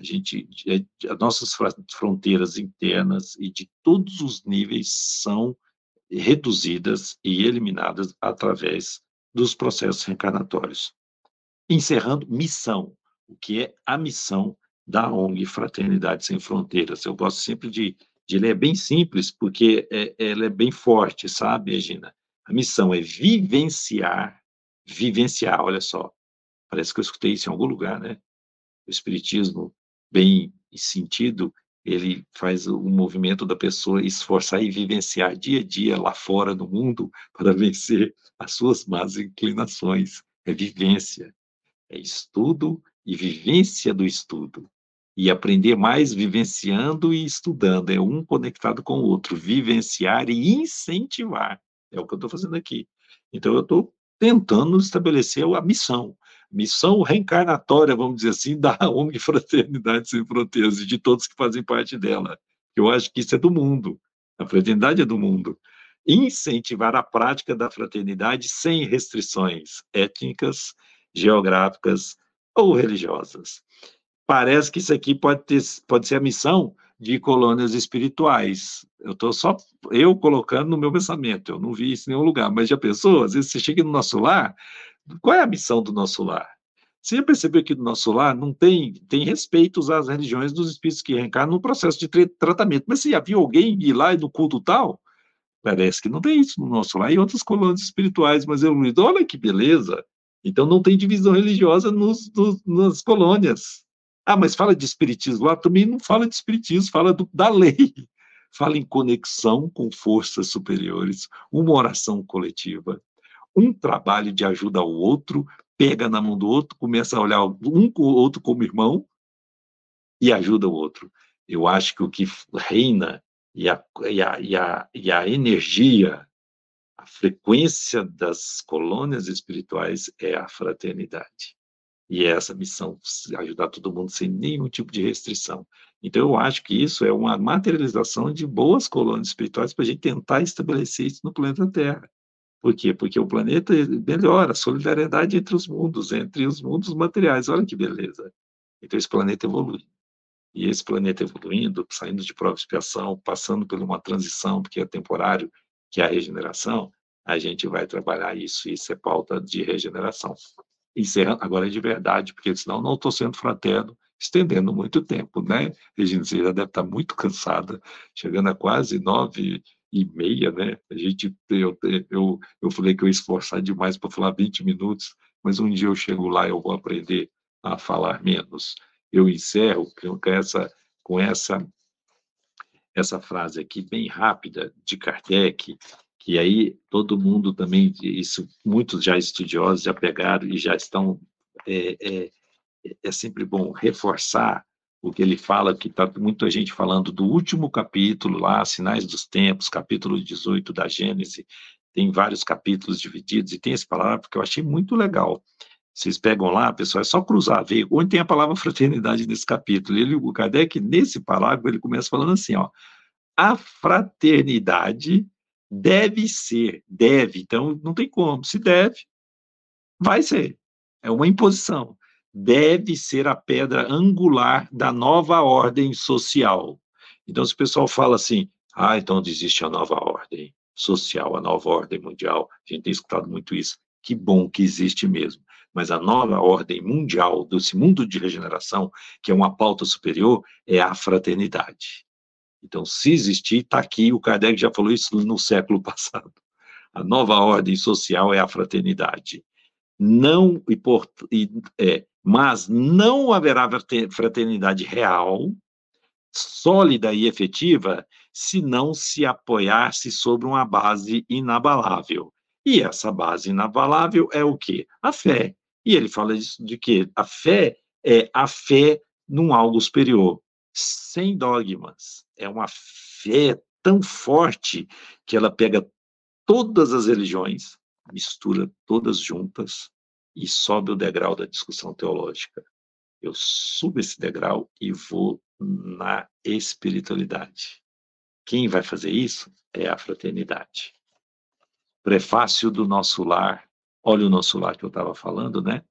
C: A gente, é, as nossas fronteiras internas e de todos os níveis são reduzidas e eliminadas através dos processos reencarnatórios encerrando missão, o que é a missão da ONG Fraternidade Sem Fronteiras. Eu gosto sempre de, de ler, é bem simples, porque é, ela é bem forte, sabe, Regina? A missão é vivenciar, vivenciar, olha só, parece que eu escutei isso em algum lugar, né? O Espiritismo, bem sentido, ele faz o movimento da pessoa esforçar e vivenciar dia a dia lá fora no mundo para vencer as suas más inclinações. É vivência. É estudo e vivência do estudo. E aprender mais vivenciando e estudando. É um conectado com o outro. Vivenciar e incentivar. É o que eu estou fazendo aqui. Então, eu estou tentando estabelecer a missão. Missão reencarnatória, vamos dizer assim, da ONG Fraternidade Sem Fronteiras e de todos que fazem parte dela. Eu acho que isso é do mundo. A fraternidade é do mundo. Incentivar a prática da fraternidade sem restrições étnicas, geográficas ou religiosas. Parece que isso aqui pode, ter, pode ser a missão de colônias espirituais. Eu estou só eu colocando no meu pensamento, eu não vi isso em nenhum lugar, mas já pensou? Às vezes você chega no nosso lar, qual é a missão do nosso lar? Você percebeu que no nosso lar não tem, tem respeito às religiões dos espíritos que reencarnam no processo de tratamento. Mas já viu alguém ir lá no culto tal? Parece que não tem isso no nosso lar e outras colônias espirituais, mas eu olha que beleza. Então não tem divisão religiosa nos, nos, nas colônias. Ah, mas fala de espiritismo lá, também não fala de espiritismo, fala do, da lei. Fala em conexão com forças superiores, uma oração coletiva, um trabalho de ajuda ao outro, pega na mão do outro, começa a olhar um com o outro como irmão e ajuda o outro. Eu acho que o que reina e a, e a, e a, e a energia a frequência das colônias espirituais é a fraternidade. E é essa missão, ajudar todo mundo sem nenhum tipo de restrição. Então, eu acho que isso é uma materialização de boas colônias espirituais para a gente tentar estabelecer isso no planeta Terra. Por quê? Porque o planeta melhora a solidariedade entre os mundos, entre os mundos materiais. Olha que beleza. Então, esse planeta evolui. E esse planeta evoluindo, saindo de prova de expiação, passando por uma transição, porque é temporário, que é a regeneração, a gente vai trabalhar isso, isso é pauta de regeneração. Encerrando, agora é de verdade, porque senão não estou sendo fraterno, estendendo muito tempo, né? Regina, você já deve estar muito cansada, chegando a quase nove e meia, né? A gente, eu, eu, eu falei que eu ia esforçar demais para falar 20 minutos, mas um dia eu chego lá e eu vou aprender a falar menos. Eu encerro com essa, com essa, essa frase aqui bem rápida de Kardec, que aí todo mundo também, isso muitos já estudiosos já pegaram e já estão é, é, é sempre bom reforçar o que ele fala, que está muita gente falando do último capítulo lá, Sinais dos Tempos, capítulo 18 da Gênese, tem vários capítulos divididos, e tem essa palavra que eu achei muito legal. Vocês pegam lá, pessoal, é só cruzar, ver onde tem a palavra fraternidade nesse capítulo. Ele, o Kardec, nesse parágrafo, ele começa falando assim, ó, a fraternidade deve ser, deve, então não tem como, se deve, vai ser, é uma imposição deve ser a pedra angular da nova ordem social. Então, se o pessoal fala assim, ah, então existe a nova ordem social, a nova ordem mundial, a gente tem escutado muito isso, que bom que existe mesmo. Mas a nova ordem mundial desse mundo de regeneração, que é uma pauta superior, é a fraternidade. Então, se existir, está aqui, o Kardec já falou isso no século passado. A nova ordem social é a fraternidade. Não, e, por, e é, mas não haverá fraternidade real, sólida e efetiva, se não se apoiar-se sobre uma base inabalável. E essa base inabalável é o quê? A fé. E ele fala disso, de que a fé é a fé num algo superior, sem dogmas. É uma fé tão forte que ela pega todas as religiões, mistura todas juntas e sobe o degrau da discussão teológica. Eu subo esse degrau e vou na espiritualidade. Quem vai fazer isso é a fraternidade. Prefácio do nosso lar. Olha o nosso lar que eu estava falando, né?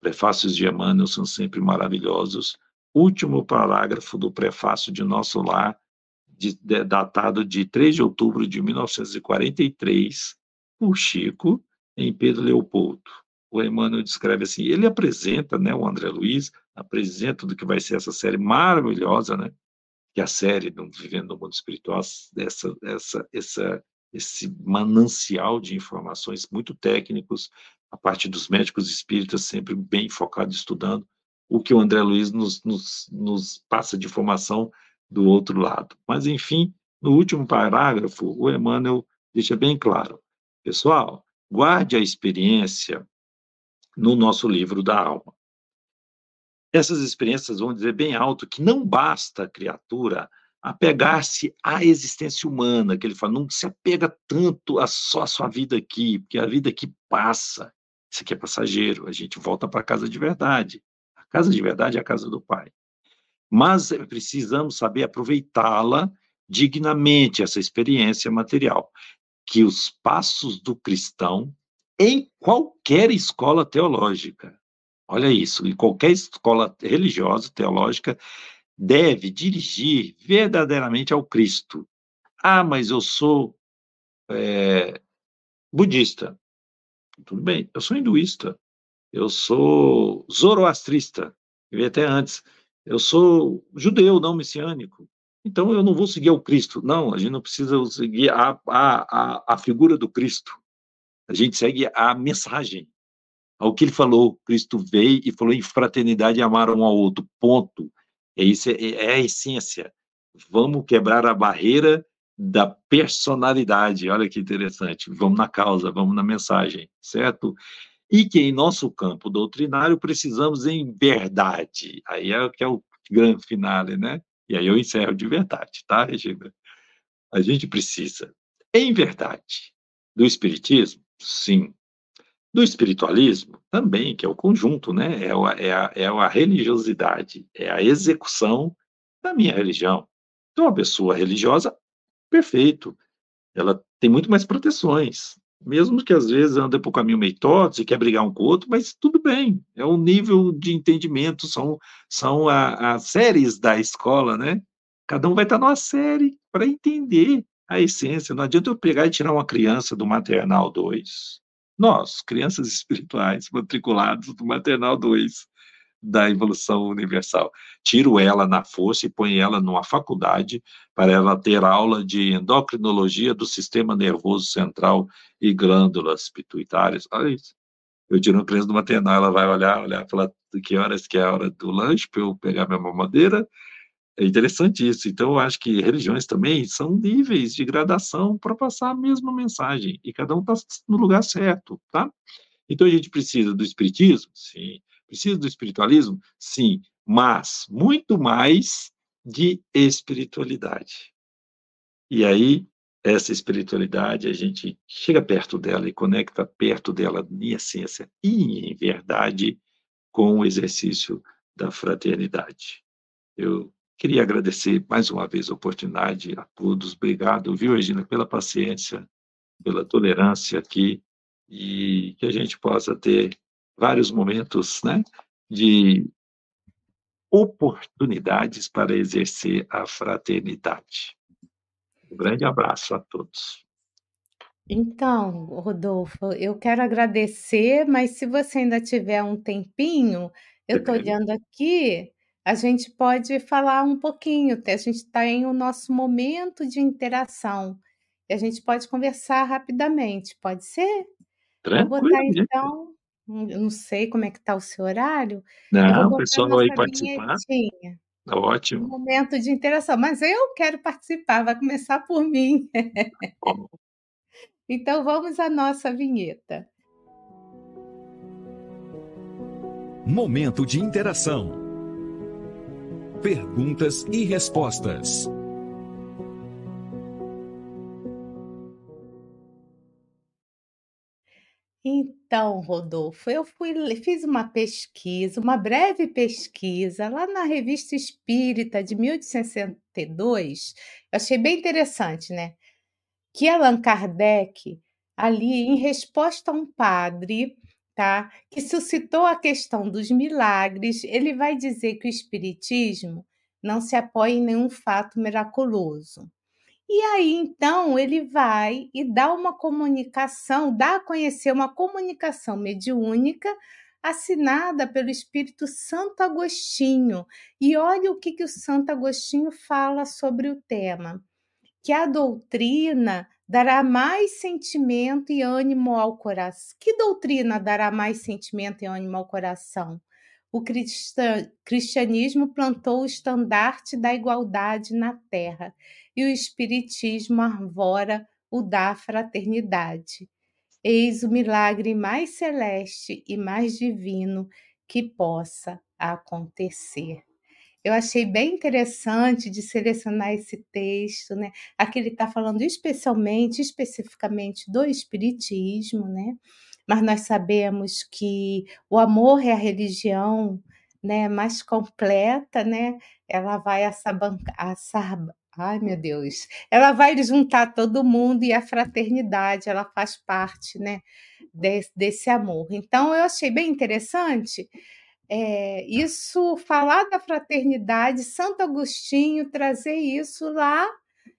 C: Prefácios de Emmanuel são sempre maravilhosos. Último parágrafo do prefácio de Nosso Lar, de, de, datado de 3 de outubro de 1943, por Chico, em Pedro Leopoldo o Emmanuel descreve assim, ele apresenta, né, o André Luiz, apresenta do que vai ser essa série maravilhosa, né, que é a série do Vivendo no Mundo Espiritual, essa, essa, essa, esse manancial de informações muito técnicos, a parte dos médicos espíritas sempre bem focado estudando, o que o André Luiz nos, nos, nos passa de informação do outro lado. Mas, enfim, no último parágrafo, o Emmanuel deixa bem claro, pessoal, guarde a experiência no nosso livro da alma. Essas experiências vão dizer bem alto que não basta a criatura apegar-se à existência humana, que ele fala, não se apega tanto a só a sua vida aqui, porque a vida aqui passa. Isso aqui é passageiro, a gente volta para a casa de verdade. A casa de verdade é a casa do Pai. Mas precisamos saber aproveitá-la dignamente, essa experiência material. Que os passos do cristão em qualquer escola teológica. Olha isso, em qualquer escola religiosa, teológica, deve dirigir verdadeiramente ao Cristo. Ah, mas eu sou é, budista. Tudo bem, eu sou hinduísta. Eu sou zoroastrista. Eu até antes. Eu sou judeu, não messiânico. Então eu não vou seguir o Cristo. Não, a gente não precisa seguir a, a, a, a figura do Cristo. A gente segue a mensagem. Ao que ele falou, Cristo veio e falou em fraternidade e amar um ao outro. Ponto. É isso, é, é a essência. Vamos quebrar a barreira da personalidade. Olha que interessante. Vamos na causa, vamos na mensagem, certo? E que em nosso campo doutrinário precisamos em verdade. Aí é que é o grande finale, né? E aí eu encerro de verdade, tá, Regina? A gente precisa, em verdade, do Espiritismo, Sim. Do espiritualismo, também, que é o conjunto, né? É a, é, a, é a religiosidade, é a execução da minha religião. Então, uma pessoa religiosa, perfeito. Ela tem muito mais proteções, mesmo que às vezes ande por caminho meio torto e quer brigar um com o outro, mas tudo bem, é o nível de entendimento, são, são as séries da escola, né? Cada um vai estar numa série para entender a essência. Não adianta eu pegar e tirar uma criança do maternal 2. Nós, crianças espirituais, matriculados do maternal 2, da evolução universal. Tiro ela na força e ponho ela numa faculdade para ela ter aula de endocrinologia do sistema nervoso central e glândulas pituitárias. Olha isso. Eu tiro uma criança do maternal, ela vai olhar, olhar, falar que horas que é a hora do lanche para eu pegar minha mamadeira. É interessante isso. Então, eu acho que religiões também são níveis de gradação para passar a mesma mensagem, e cada um está no lugar certo, tá? Então, a gente precisa do espiritismo? Sim. Precisa do espiritualismo? Sim, mas muito mais de espiritualidade. E aí, essa espiritualidade, a gente chega perto dela e conecta perto dela em essência e em verdade com o exercício da fraternidade. Eu queria agradecer mais uma vez a oportunidade a todos. Obrigado, viu, Regina, pela paciência, pela tolerância aqui e que a gente possa ter vários momentos né, de oportunidades para exercer a fraternidade. Um grande abraço a todos.
B: Então, Rodolfo, eu quero agradecer, mas se você ainda tiver um tempinho, eu estou olhando aqui, a gente pode falar um pouquinho, a gente está em o nosso momento de interação, e a gente pode conversar rapidamente, pode ser? Vou botar então eu não sei como é que está o seu horário.
C: Não, o pessoal aí participar. Tá ótimo.
B: Um momento de interação, mas eu quero participar, vai começar por mim. então vamos à nossa vinheta.
E: Momento de interação. Perguntas e respostas.
B: Então, Rodolfo, eu fui fiz uma pesquisa, uma breve pesquisa, lá na Revista Espírita de 1862, eu achei bem interessante, né, que Allan Kardec, ali em resposta a um padre, que suscitou a questão dos milagres, ele vai dizer que o espiritismo não se apoia em nenhum fato miraculoso. E aí, então, ele vai e dá uma comunicação, dá a conhecer uma comunicação mediúnica assinada pelo Espírito Santo Agostinho. E olha o que, que o Santo Agostinho fala sobre o tema: que a doutrina dará mais sentimento e ânimo ao coração. Que doutrina dará mais sentimento e ânimo ao coração? O cristianismo plantou o estandarte da igualdade na terra e o Espiritismo arvora o da fraternidade. Eis o milagre mais celeste e mais divino que possa acontecer. Eu achei bem interessante de selecionar esse texto, né? Aqui ele está falando especialmente, especificamente do Espiritismo, né? Mas nós sabemos que o amor é a religião né, mais completa, né? Ela vai essa, Ai, meu Deus. Ela vai juntar todo mundo e a fraternidade, ela faz parte, né, desse, desse amor. Então, eu achei bem interessante é, isso, falar da fraternidade, Santo Agostinho trazer isso lá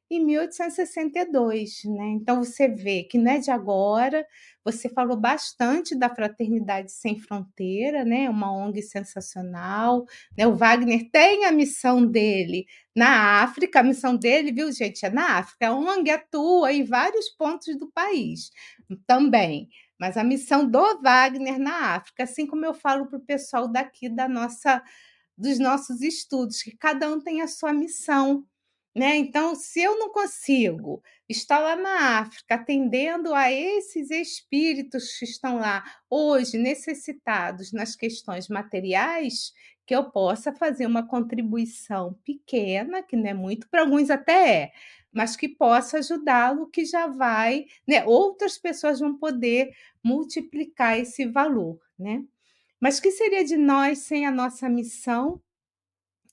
B: em 1862, né? Então você vê que não é de agora. Você falou bastante da Fraternidade Sem Fronteira, né? Uma ONG sensacional. Né? O Wagner tem a missão dele na África, a missão dele, viu, gente, é na África. A ONG atua em vários pontos do país também. Mas a missão do Wagner na África, assim como eu falo para o pessoal daqui da nossa dos nossos estudos, que cada um tem a sua missão né? Então, se eu não consigo estar lá na África atendendo a esses espíritos que estão lá hoje necessitados nas questões materiais, que eu possa fazer uma contribuição pequena, que não é muito, para alguns até é, mas que possa ajudá-lo, que já vai, né? Outras pessoas vão poder multiplicar esse valor, né? Mas que seria de nós sem a nossa missão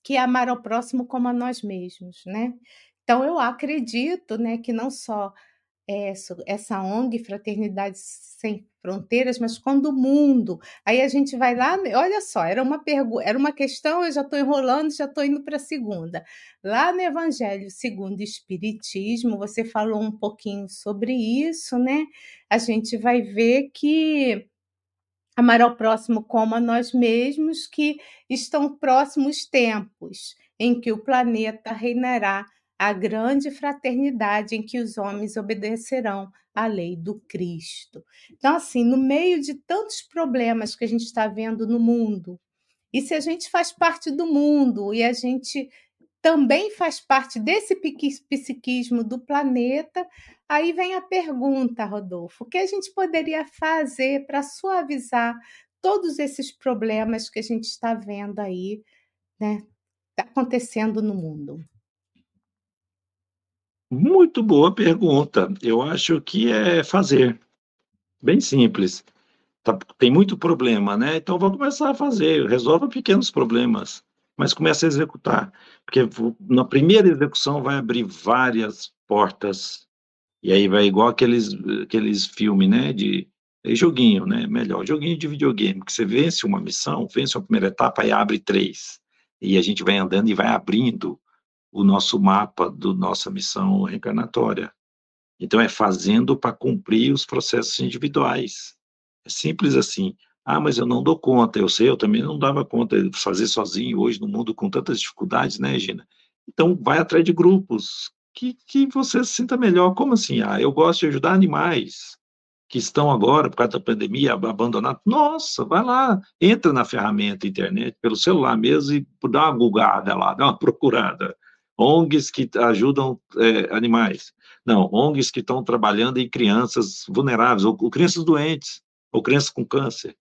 B: que é amar ao próximo como a nós mesmos, né? Então eu acredito, né, que não só essa, ONG Fraternidade Sem Fronteiras, mas quando o mundo. Aí a gente vai lá, olha só, era uma pergunta, era uma questão, eu já estou enrolando, já estou indo para a segunda. Lá no Evangelho segundo o Espiritismo, você falou um pouquinho sobre isso, né? A gente vai ver que amar ao próximo como a nós mesmos, que estão próximos tempos em que o planeta reinará a grande fraternidade em que os homens obedecerão à lei do Cristo. Então, assim, no meio de tantos problemas que a gente está vendo no mundo, e se a gente faz parte do mundo e a gente também faz parte desse psiquismo do planeta, aí vem a pergunta, Rodolfo: o que a gente poderia fazer para suavizar todos esses problemas que a gente está vendo aí, né, acontecendo no mundo?
C: Muito boa pergunta. Eu acho que é fazer. Bem simples. Tá, tem muito problema, né? Então vamos começar a fazer. Resolva pequenos problemas, mas comece a executar. Porque na primeira execução vai abrir várias portas. E aí vai igual aqueles, aqueles filmes, né? De é joguinho, né? Melhor, joguinho de videogame, que você vence uma missão, vence a primeira etapa e abre três. E a gente vai andando e vai abrindo o nosso mapa da nossa missão reencarnatória. Então, é fazendo para cumprir os processos individuais. É simples assim. Ah, mas eu não dou conta. Eu sei, eu também não dava conta de fazer sozinho hoje no mundo com tantas dificuldades, né, Gina? Então, vai atrás de grupos que, que você se sinta melhor. Como assim? Ah, eu gosto de ajudar animais que estão agora, por causa da pandemia, abandonados. Nossa, vai lá, entra na ferramenta internet, pelo celular mesmo, e dá uma gugada lá, dá uma procurada. ONGs que ajudam é, animais. Não, ONGs que estão trabalhando em crianças vulneráveis, ou, ou, crianças doentes, ou crianças com câncer,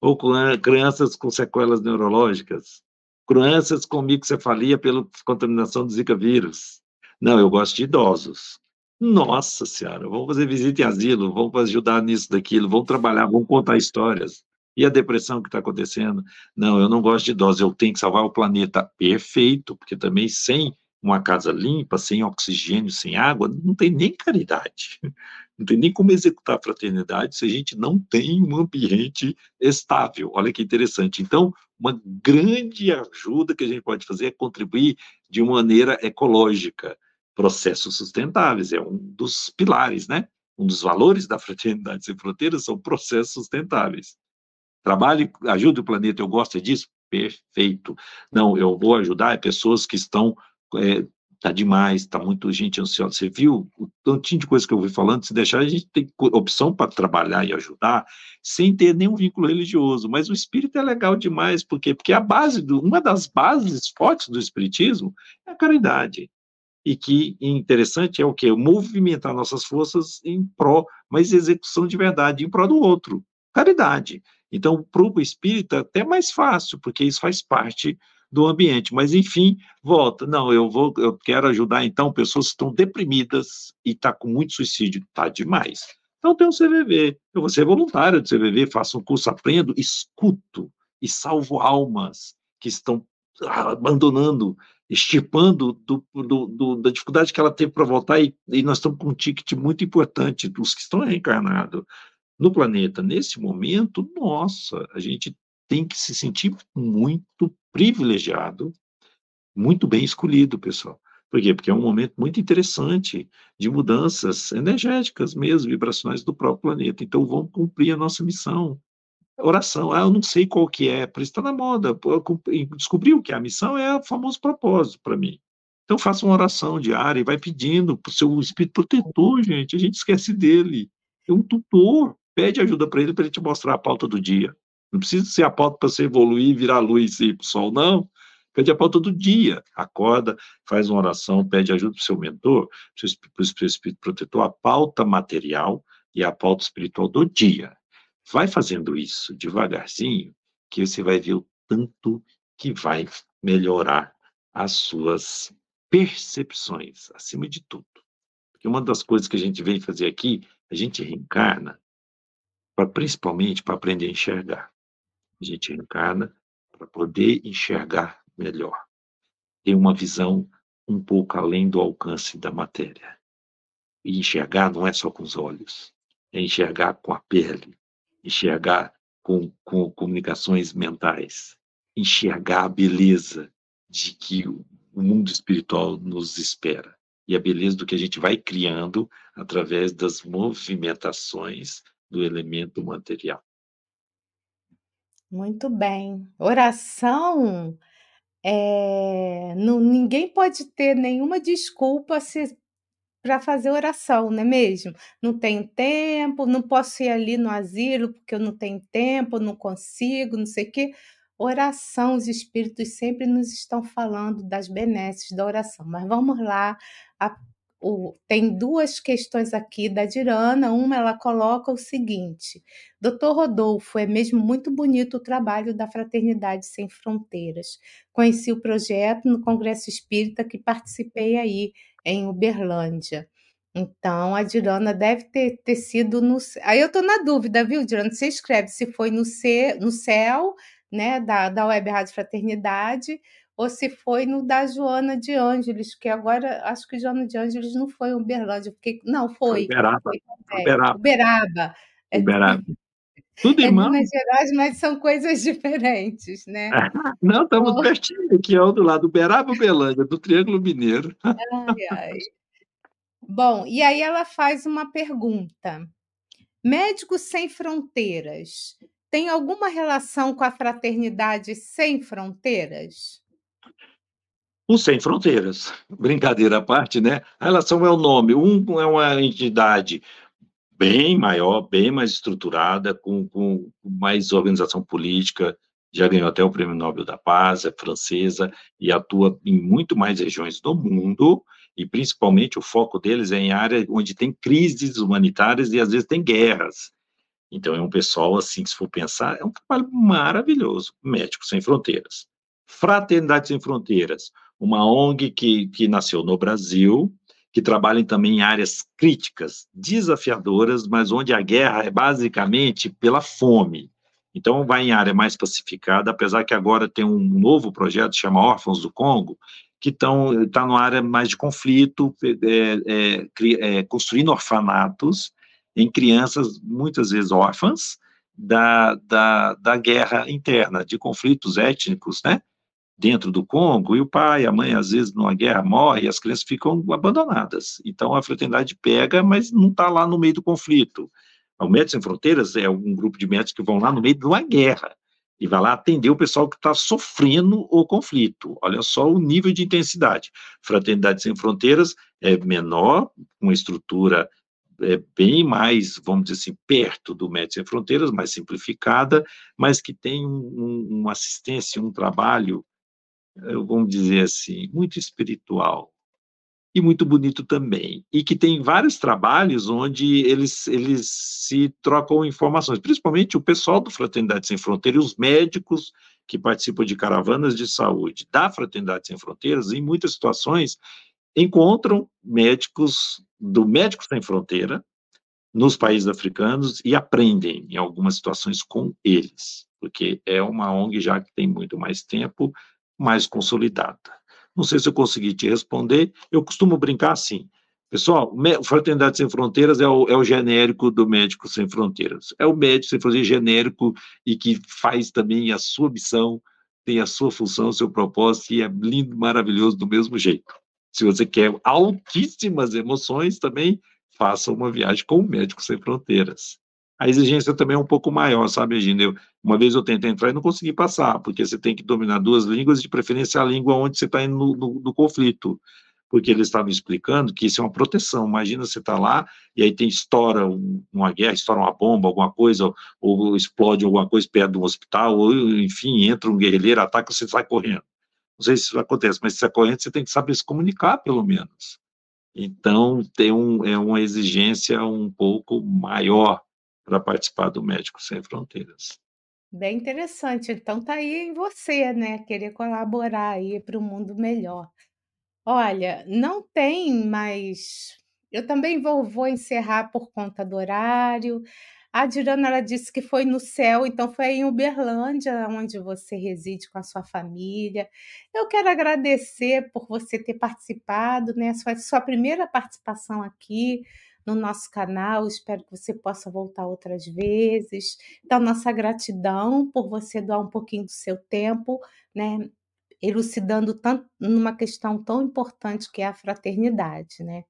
C: ou com, é, crianças com sequelas neurológicas, crianças com microcefalia pela contaminação do Zika vírus. Não, eu gosto de idosos. Nossa Senhora, vamos fazer visita em asilo, vamos ajudar nisso, daquilo, vamos trabalhar, vamos contar histórias. E a depressão que está acontecendo? Não, eu não gosto de idosos, eu tenho que salvar o planeta. Perfeito, porque também sem uma casa limpa, sem oxigênio, sem água, não tem nem caridade. Não tem nem como executar a fraternidade se a gente não tem um ambiente estável. Olha que interessante. Então, uma grande ajuda que a gente pode fazer é contribuir de maneira ecológica. Processos sustentáveis é um dos pilares, né? Um dos valores da Fraternidade Sem Fronteiras são processos sustentáveis. Trabalhe, ajude o planeta, eu gosto disso? Perfeito. Não, eu vou ajudar pessoas que estão é, tá demais, tá muito gente ansiosa. Você viu o tantinho de coisa que eu ouvi falando, se deixar, a gente tem opção para trabalhar e ajudar, sem ter nenhum vínculo religioso. Mas o espírito é legal demais, por quê? Porque a base do, uma das bases fortes do espiritismo é a caridade. E que interessante é o quê? Movimentar nossas forças em pró, mas execução de verdade, em pró do outro. Caridade. Então, para o espírita, até mais fácil, porque isso faz parte do ambiente. Mas, enfim, volta. Não, eu vou, eu quero ajudar, então, pessoas que estão deprimidas e está com muito suicídio. Está demais. Então, tem um CVV. Eu vou ser voluntário do CVV, faço um curso, aprendo, escuto e salvo almas que estão abandonando, estipando do, do, do, da dificuldade que ela teve para voltar, e, e, nós estamos com um ticket muito importante, dos que estão reencarnados no planeta nesse momento, nossa, a gente tem que se sentir muito privilegiado, muito bem escolhido, pessoal. Por quê? Porque é um momento muito interessante de mudanças energéticas mesmo, vibracionais do próprio planeta. Então, vamos cumprir a nossa missão. Oração, ah, eu não sei qual que é, por isso está na moda. Descobrir o que a missão é o famoso propósito para mim. Então, faça uma oração diária e vai pedindo para o seu espírito protetor, gente. A gente esquece dele. É um tutor. Pede ajuda para ele, para ele te mostrar a pauta do dia. Não precisa ser a pauta para você evoluir virar luz e ir para o sol, não. Pede a pauta do dia. Acorda, faz uma oração, pede ajuda para o seu mentor, para o espírito protetor, a pauta material e a pauta espiritual do dia. Vai fazendo isso devagarzinho, que você vai ver o tanto que vai melhorar as suas percepções, acima de tudo. Porque uma das coisas que a gente vem fazer aqui, a gente reencarna, pra, principalmente para aprender a enxergar. A gente reencarna para poder enxergar melhor. Ter uma visão um pouco além do alcance da matéria. E enxergar não é só com os olhos, é enxergar com a pele, enxergar com, com comunicações mentais, enxergar a beleza de que o mundo espiritual nos espera e a beleza do que a gente vai criando através das movimentações do elemento material.
B: Muito bem. Oração, eh, não ninguém pode ter nenhuma desculpa para fazer oração, não é mesmo? Não tenho tempo, não posso ir ali no asilo porque eu não tenho tempo, não consigo, não sei o quê. Oração, os espíritos sempre nos estão falando das benesses da oração. Mas vamos lá, a o tem duas questões aqui da Dirana, uma ela coloca o seguinte: "Doutor Rodolfo, é mesmo muito bonito o trabalho da Fraternidade Sem Fronteiras. Conheci o projeto no congresso espírita que participei aí em Uberlândia. Então a Dirana deve ter ter sido no aí eu estou na dúvida, viu, Dirana, você escreve se foi no ce no céu, né, da da Web Rádio Fraternidade, ou se foi no da Joana de Ângeles, que agora acho que Joana de Ângeles não foi Uberlândia, porque não,
C: Foi Uberaba,
B: foi também.
C: Uberaba,
B: Uberaba. É
C: Uberaba. Tudo
B: é
C: irmão.
B: Minas Gerais, mas são coisas diferentes, né.
C: Não, estamos
B: Oh.
C: pertinho aqui, ó, do lado, Uberaba, Uberlândia, do Triângulo Mineiro.
B: Ai, ai. Bom, e aí ela faz uma pergunta: "Médicos Sem Fronteiras tem alguma relação com a Fraternidade Sem Fronteiras?"
C: O Sem Fronteiras. Brincadeira à parte, né, a relação é o nome, um é uma entidade bem maior, bem mais estruturada, com com mais organização política, já ganhou até o Prêmio Nobel da Paz, é francesa e atua em muito mais regiões do mundo, e principalmente o foco deles é em área onde tem crises humanitárias e às vezes tem guerras. Então é um pessoal, assim, se for pensar, é um trabalho maravilhoso, Médicos Sem Fronteiras. Fraternidade Sem Fronteiras, uma ONG que que nasceu no Brasil, que trabalha também em áreas críticas, desafiadoras, mas onde a guerra é basicamente pela fome. Então vai em área mais pacificada, apesar que agora tem um novo projeto, chama Órfãos do Congo, que estão tá numa área mais de conflito, eh, cri eh, construindo orfanatos em crianças, muitas vezes órfãs, da da da guerra interna, de conflitos étnicos, né, dentro do Congo, e o pai, a mãe, às vezes, numa guerra morre e as crianças ficam abandonadas. Então a fraternidade pega, mas não está lá no meio do conflito. O Médicos Sem Fronteiras é um grupo de médicos que vão lá no meio de uma guerra, e vai lá atender o pessoal que está sofrendo o conflito. Olha só o nível de intensidade. Fraternidade Sem Fronteiras é menor, uma estrutura, eh, bem mais, vamos dizer assim, perto do Médicos Sem Fronteiras, mais simplificada, mas que tem um um uma assistência, um trabalho, vamos dizer assim, muito espiritual, e muito bonito também, e que tem vários trabalhos onde eles eles se trocam informações, principalmente o pessoal do Fraternidade Sem Fronteiras os médicos que participam de caravanas de saúde da Fraternidade Sem Fronteiras, em muitas situações, encontram médicos do Médicos Sem Fronteira, nos países africanos, e aprendem, em algumas situações, com eles, porque é uma ONG já que tem muito mais tempo, mais consolidada. Não sei se eu consegui te responder, eu costumo brincar assim: "Pessoal, Fraternidade Sem Fronteiras é o é o genérico do Médicos Sem Fronteiras, é o médico sem fronteira genérico e que faz também a sua missão, tem a sua função, o seu propósito, e é lindo, maravilhoso do mesmo jeito. Se você quer altíssimas emoções também, faça uma viagem com o Médicos Sem Fronteiras. A exigência também é um pouco maior, sabe, Regina, eu uma vez eu tentei entrar e não consegui passar, porque você tem que dominar 2 línguas, de preferência a língua onde você está indo no no no conflito, porque eles estavam explicando que isso é uma proteção, imagina você tá lá, e aí tem estoura um uma guerra, estoura uma bomba, alguma coisa, ou ou explode alguma coisa perto de um hospital, ou enfim, entra um guerrilheiro, ataca, você sai correndo. Não sei se isso acontece, mas se sai correndo, você tem que saber se comunicar pelo menos. Então tem um é uma exigência um pouco maior para participar do Médicos Sem Fronteiras.
B: Bem interessante, então tá aí em você, né, querer colaborar aí para um mundo melhor. Olha, não tem mais eu também vou vou encerrar por conta do horário. A Dirana, ela disse que foi no céu, então foi em Uberlândia, onde você reside com a sua família. Eu quero agradecer por você ter participado, né, sua sua primeira participação aqui no nosso canal, espero que você possa voltar outras vezes. Então nossa gratidão por você doar um pouquinho do seu tempo, né, elucidando tanto numa questão tão importante que é a fraternidade, né.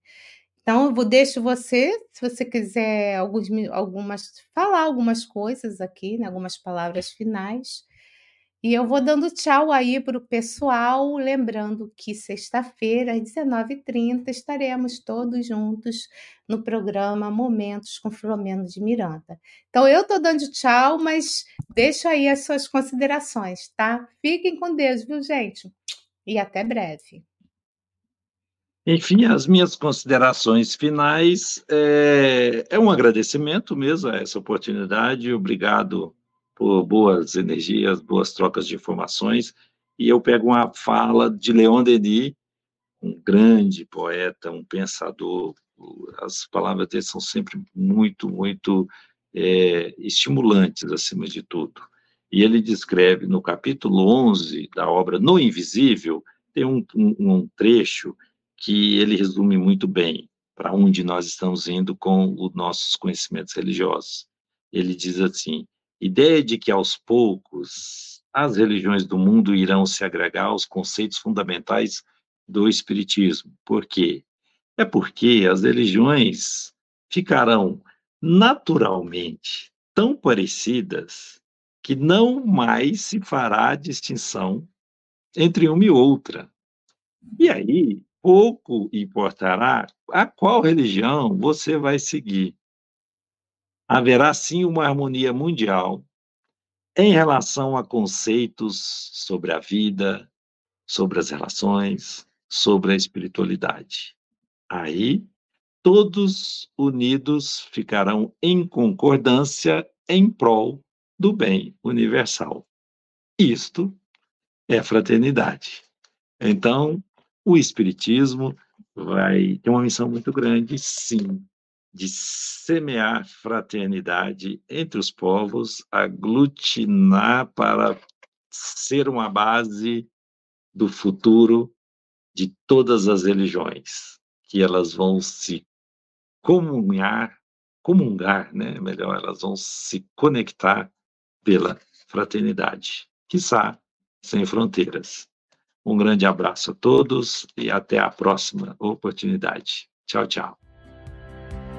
B: Então, eu vou, deixo você, se você quiser alguns, algumas, falar algumas coisas aqui, né, algumas palavras finais. E eu vou dando tchau aí para o pessoal, lembrando que sexta-feira, às 19h30, estaremos todos juntos no programa Momentos com Filomeno de Miranda. Então, eu estou dando tchau, mas deixo aí as suas considerações, tá? Fiquem com Deus, viu, gente? E até breve.
C: Enfim, as minhas considerações finais é, é, um agradecimento mesmo a essa oportunidade, obrigado por boas energias, boas trocas de informações, e eu pego uma fala de Leon Denis, um grande poeta, um pensador, as palavras dele são sempre muito, muito é, estimulantes, acima de tudo. E ele descreve no capítulo 11 da obra No Invisível, tem um, um, um trecho que ele resume muito bem para onde nós estamos indo com os nossos conhecimentos religiosos. Ele diz assim: ideia de que aos poucos as religiões do mundo irão se agregar aos conceitos fundamentais do espiritismo. Por quê? É porque as religiões ficarão naturalmente tão parecidas que não mais se fará distinção entre uma e outra. E aí, pouco importará a qual religião você vai seguir. Haverá sim uma harmonia mundial em relação a conceitos sobre a vida, sobre as relações, sobre a espiritualidade. Aí, todos unidos ficarão em concordância em prol do bem universal. Isto é fraternidade. Então, o Espiritismo vai ter uma missão muito grande, sim, de semear fraternidade entre os povos, aglutinar para ser uma base do futuro de todas as religiões, que elas vão se comungar, comungar, né? Melhor, elas vão se conectar pela fraternidade, quiçá sem fronteiras. Um grande abraço a todos e até a próxima oportunidade. Tchau, tchau.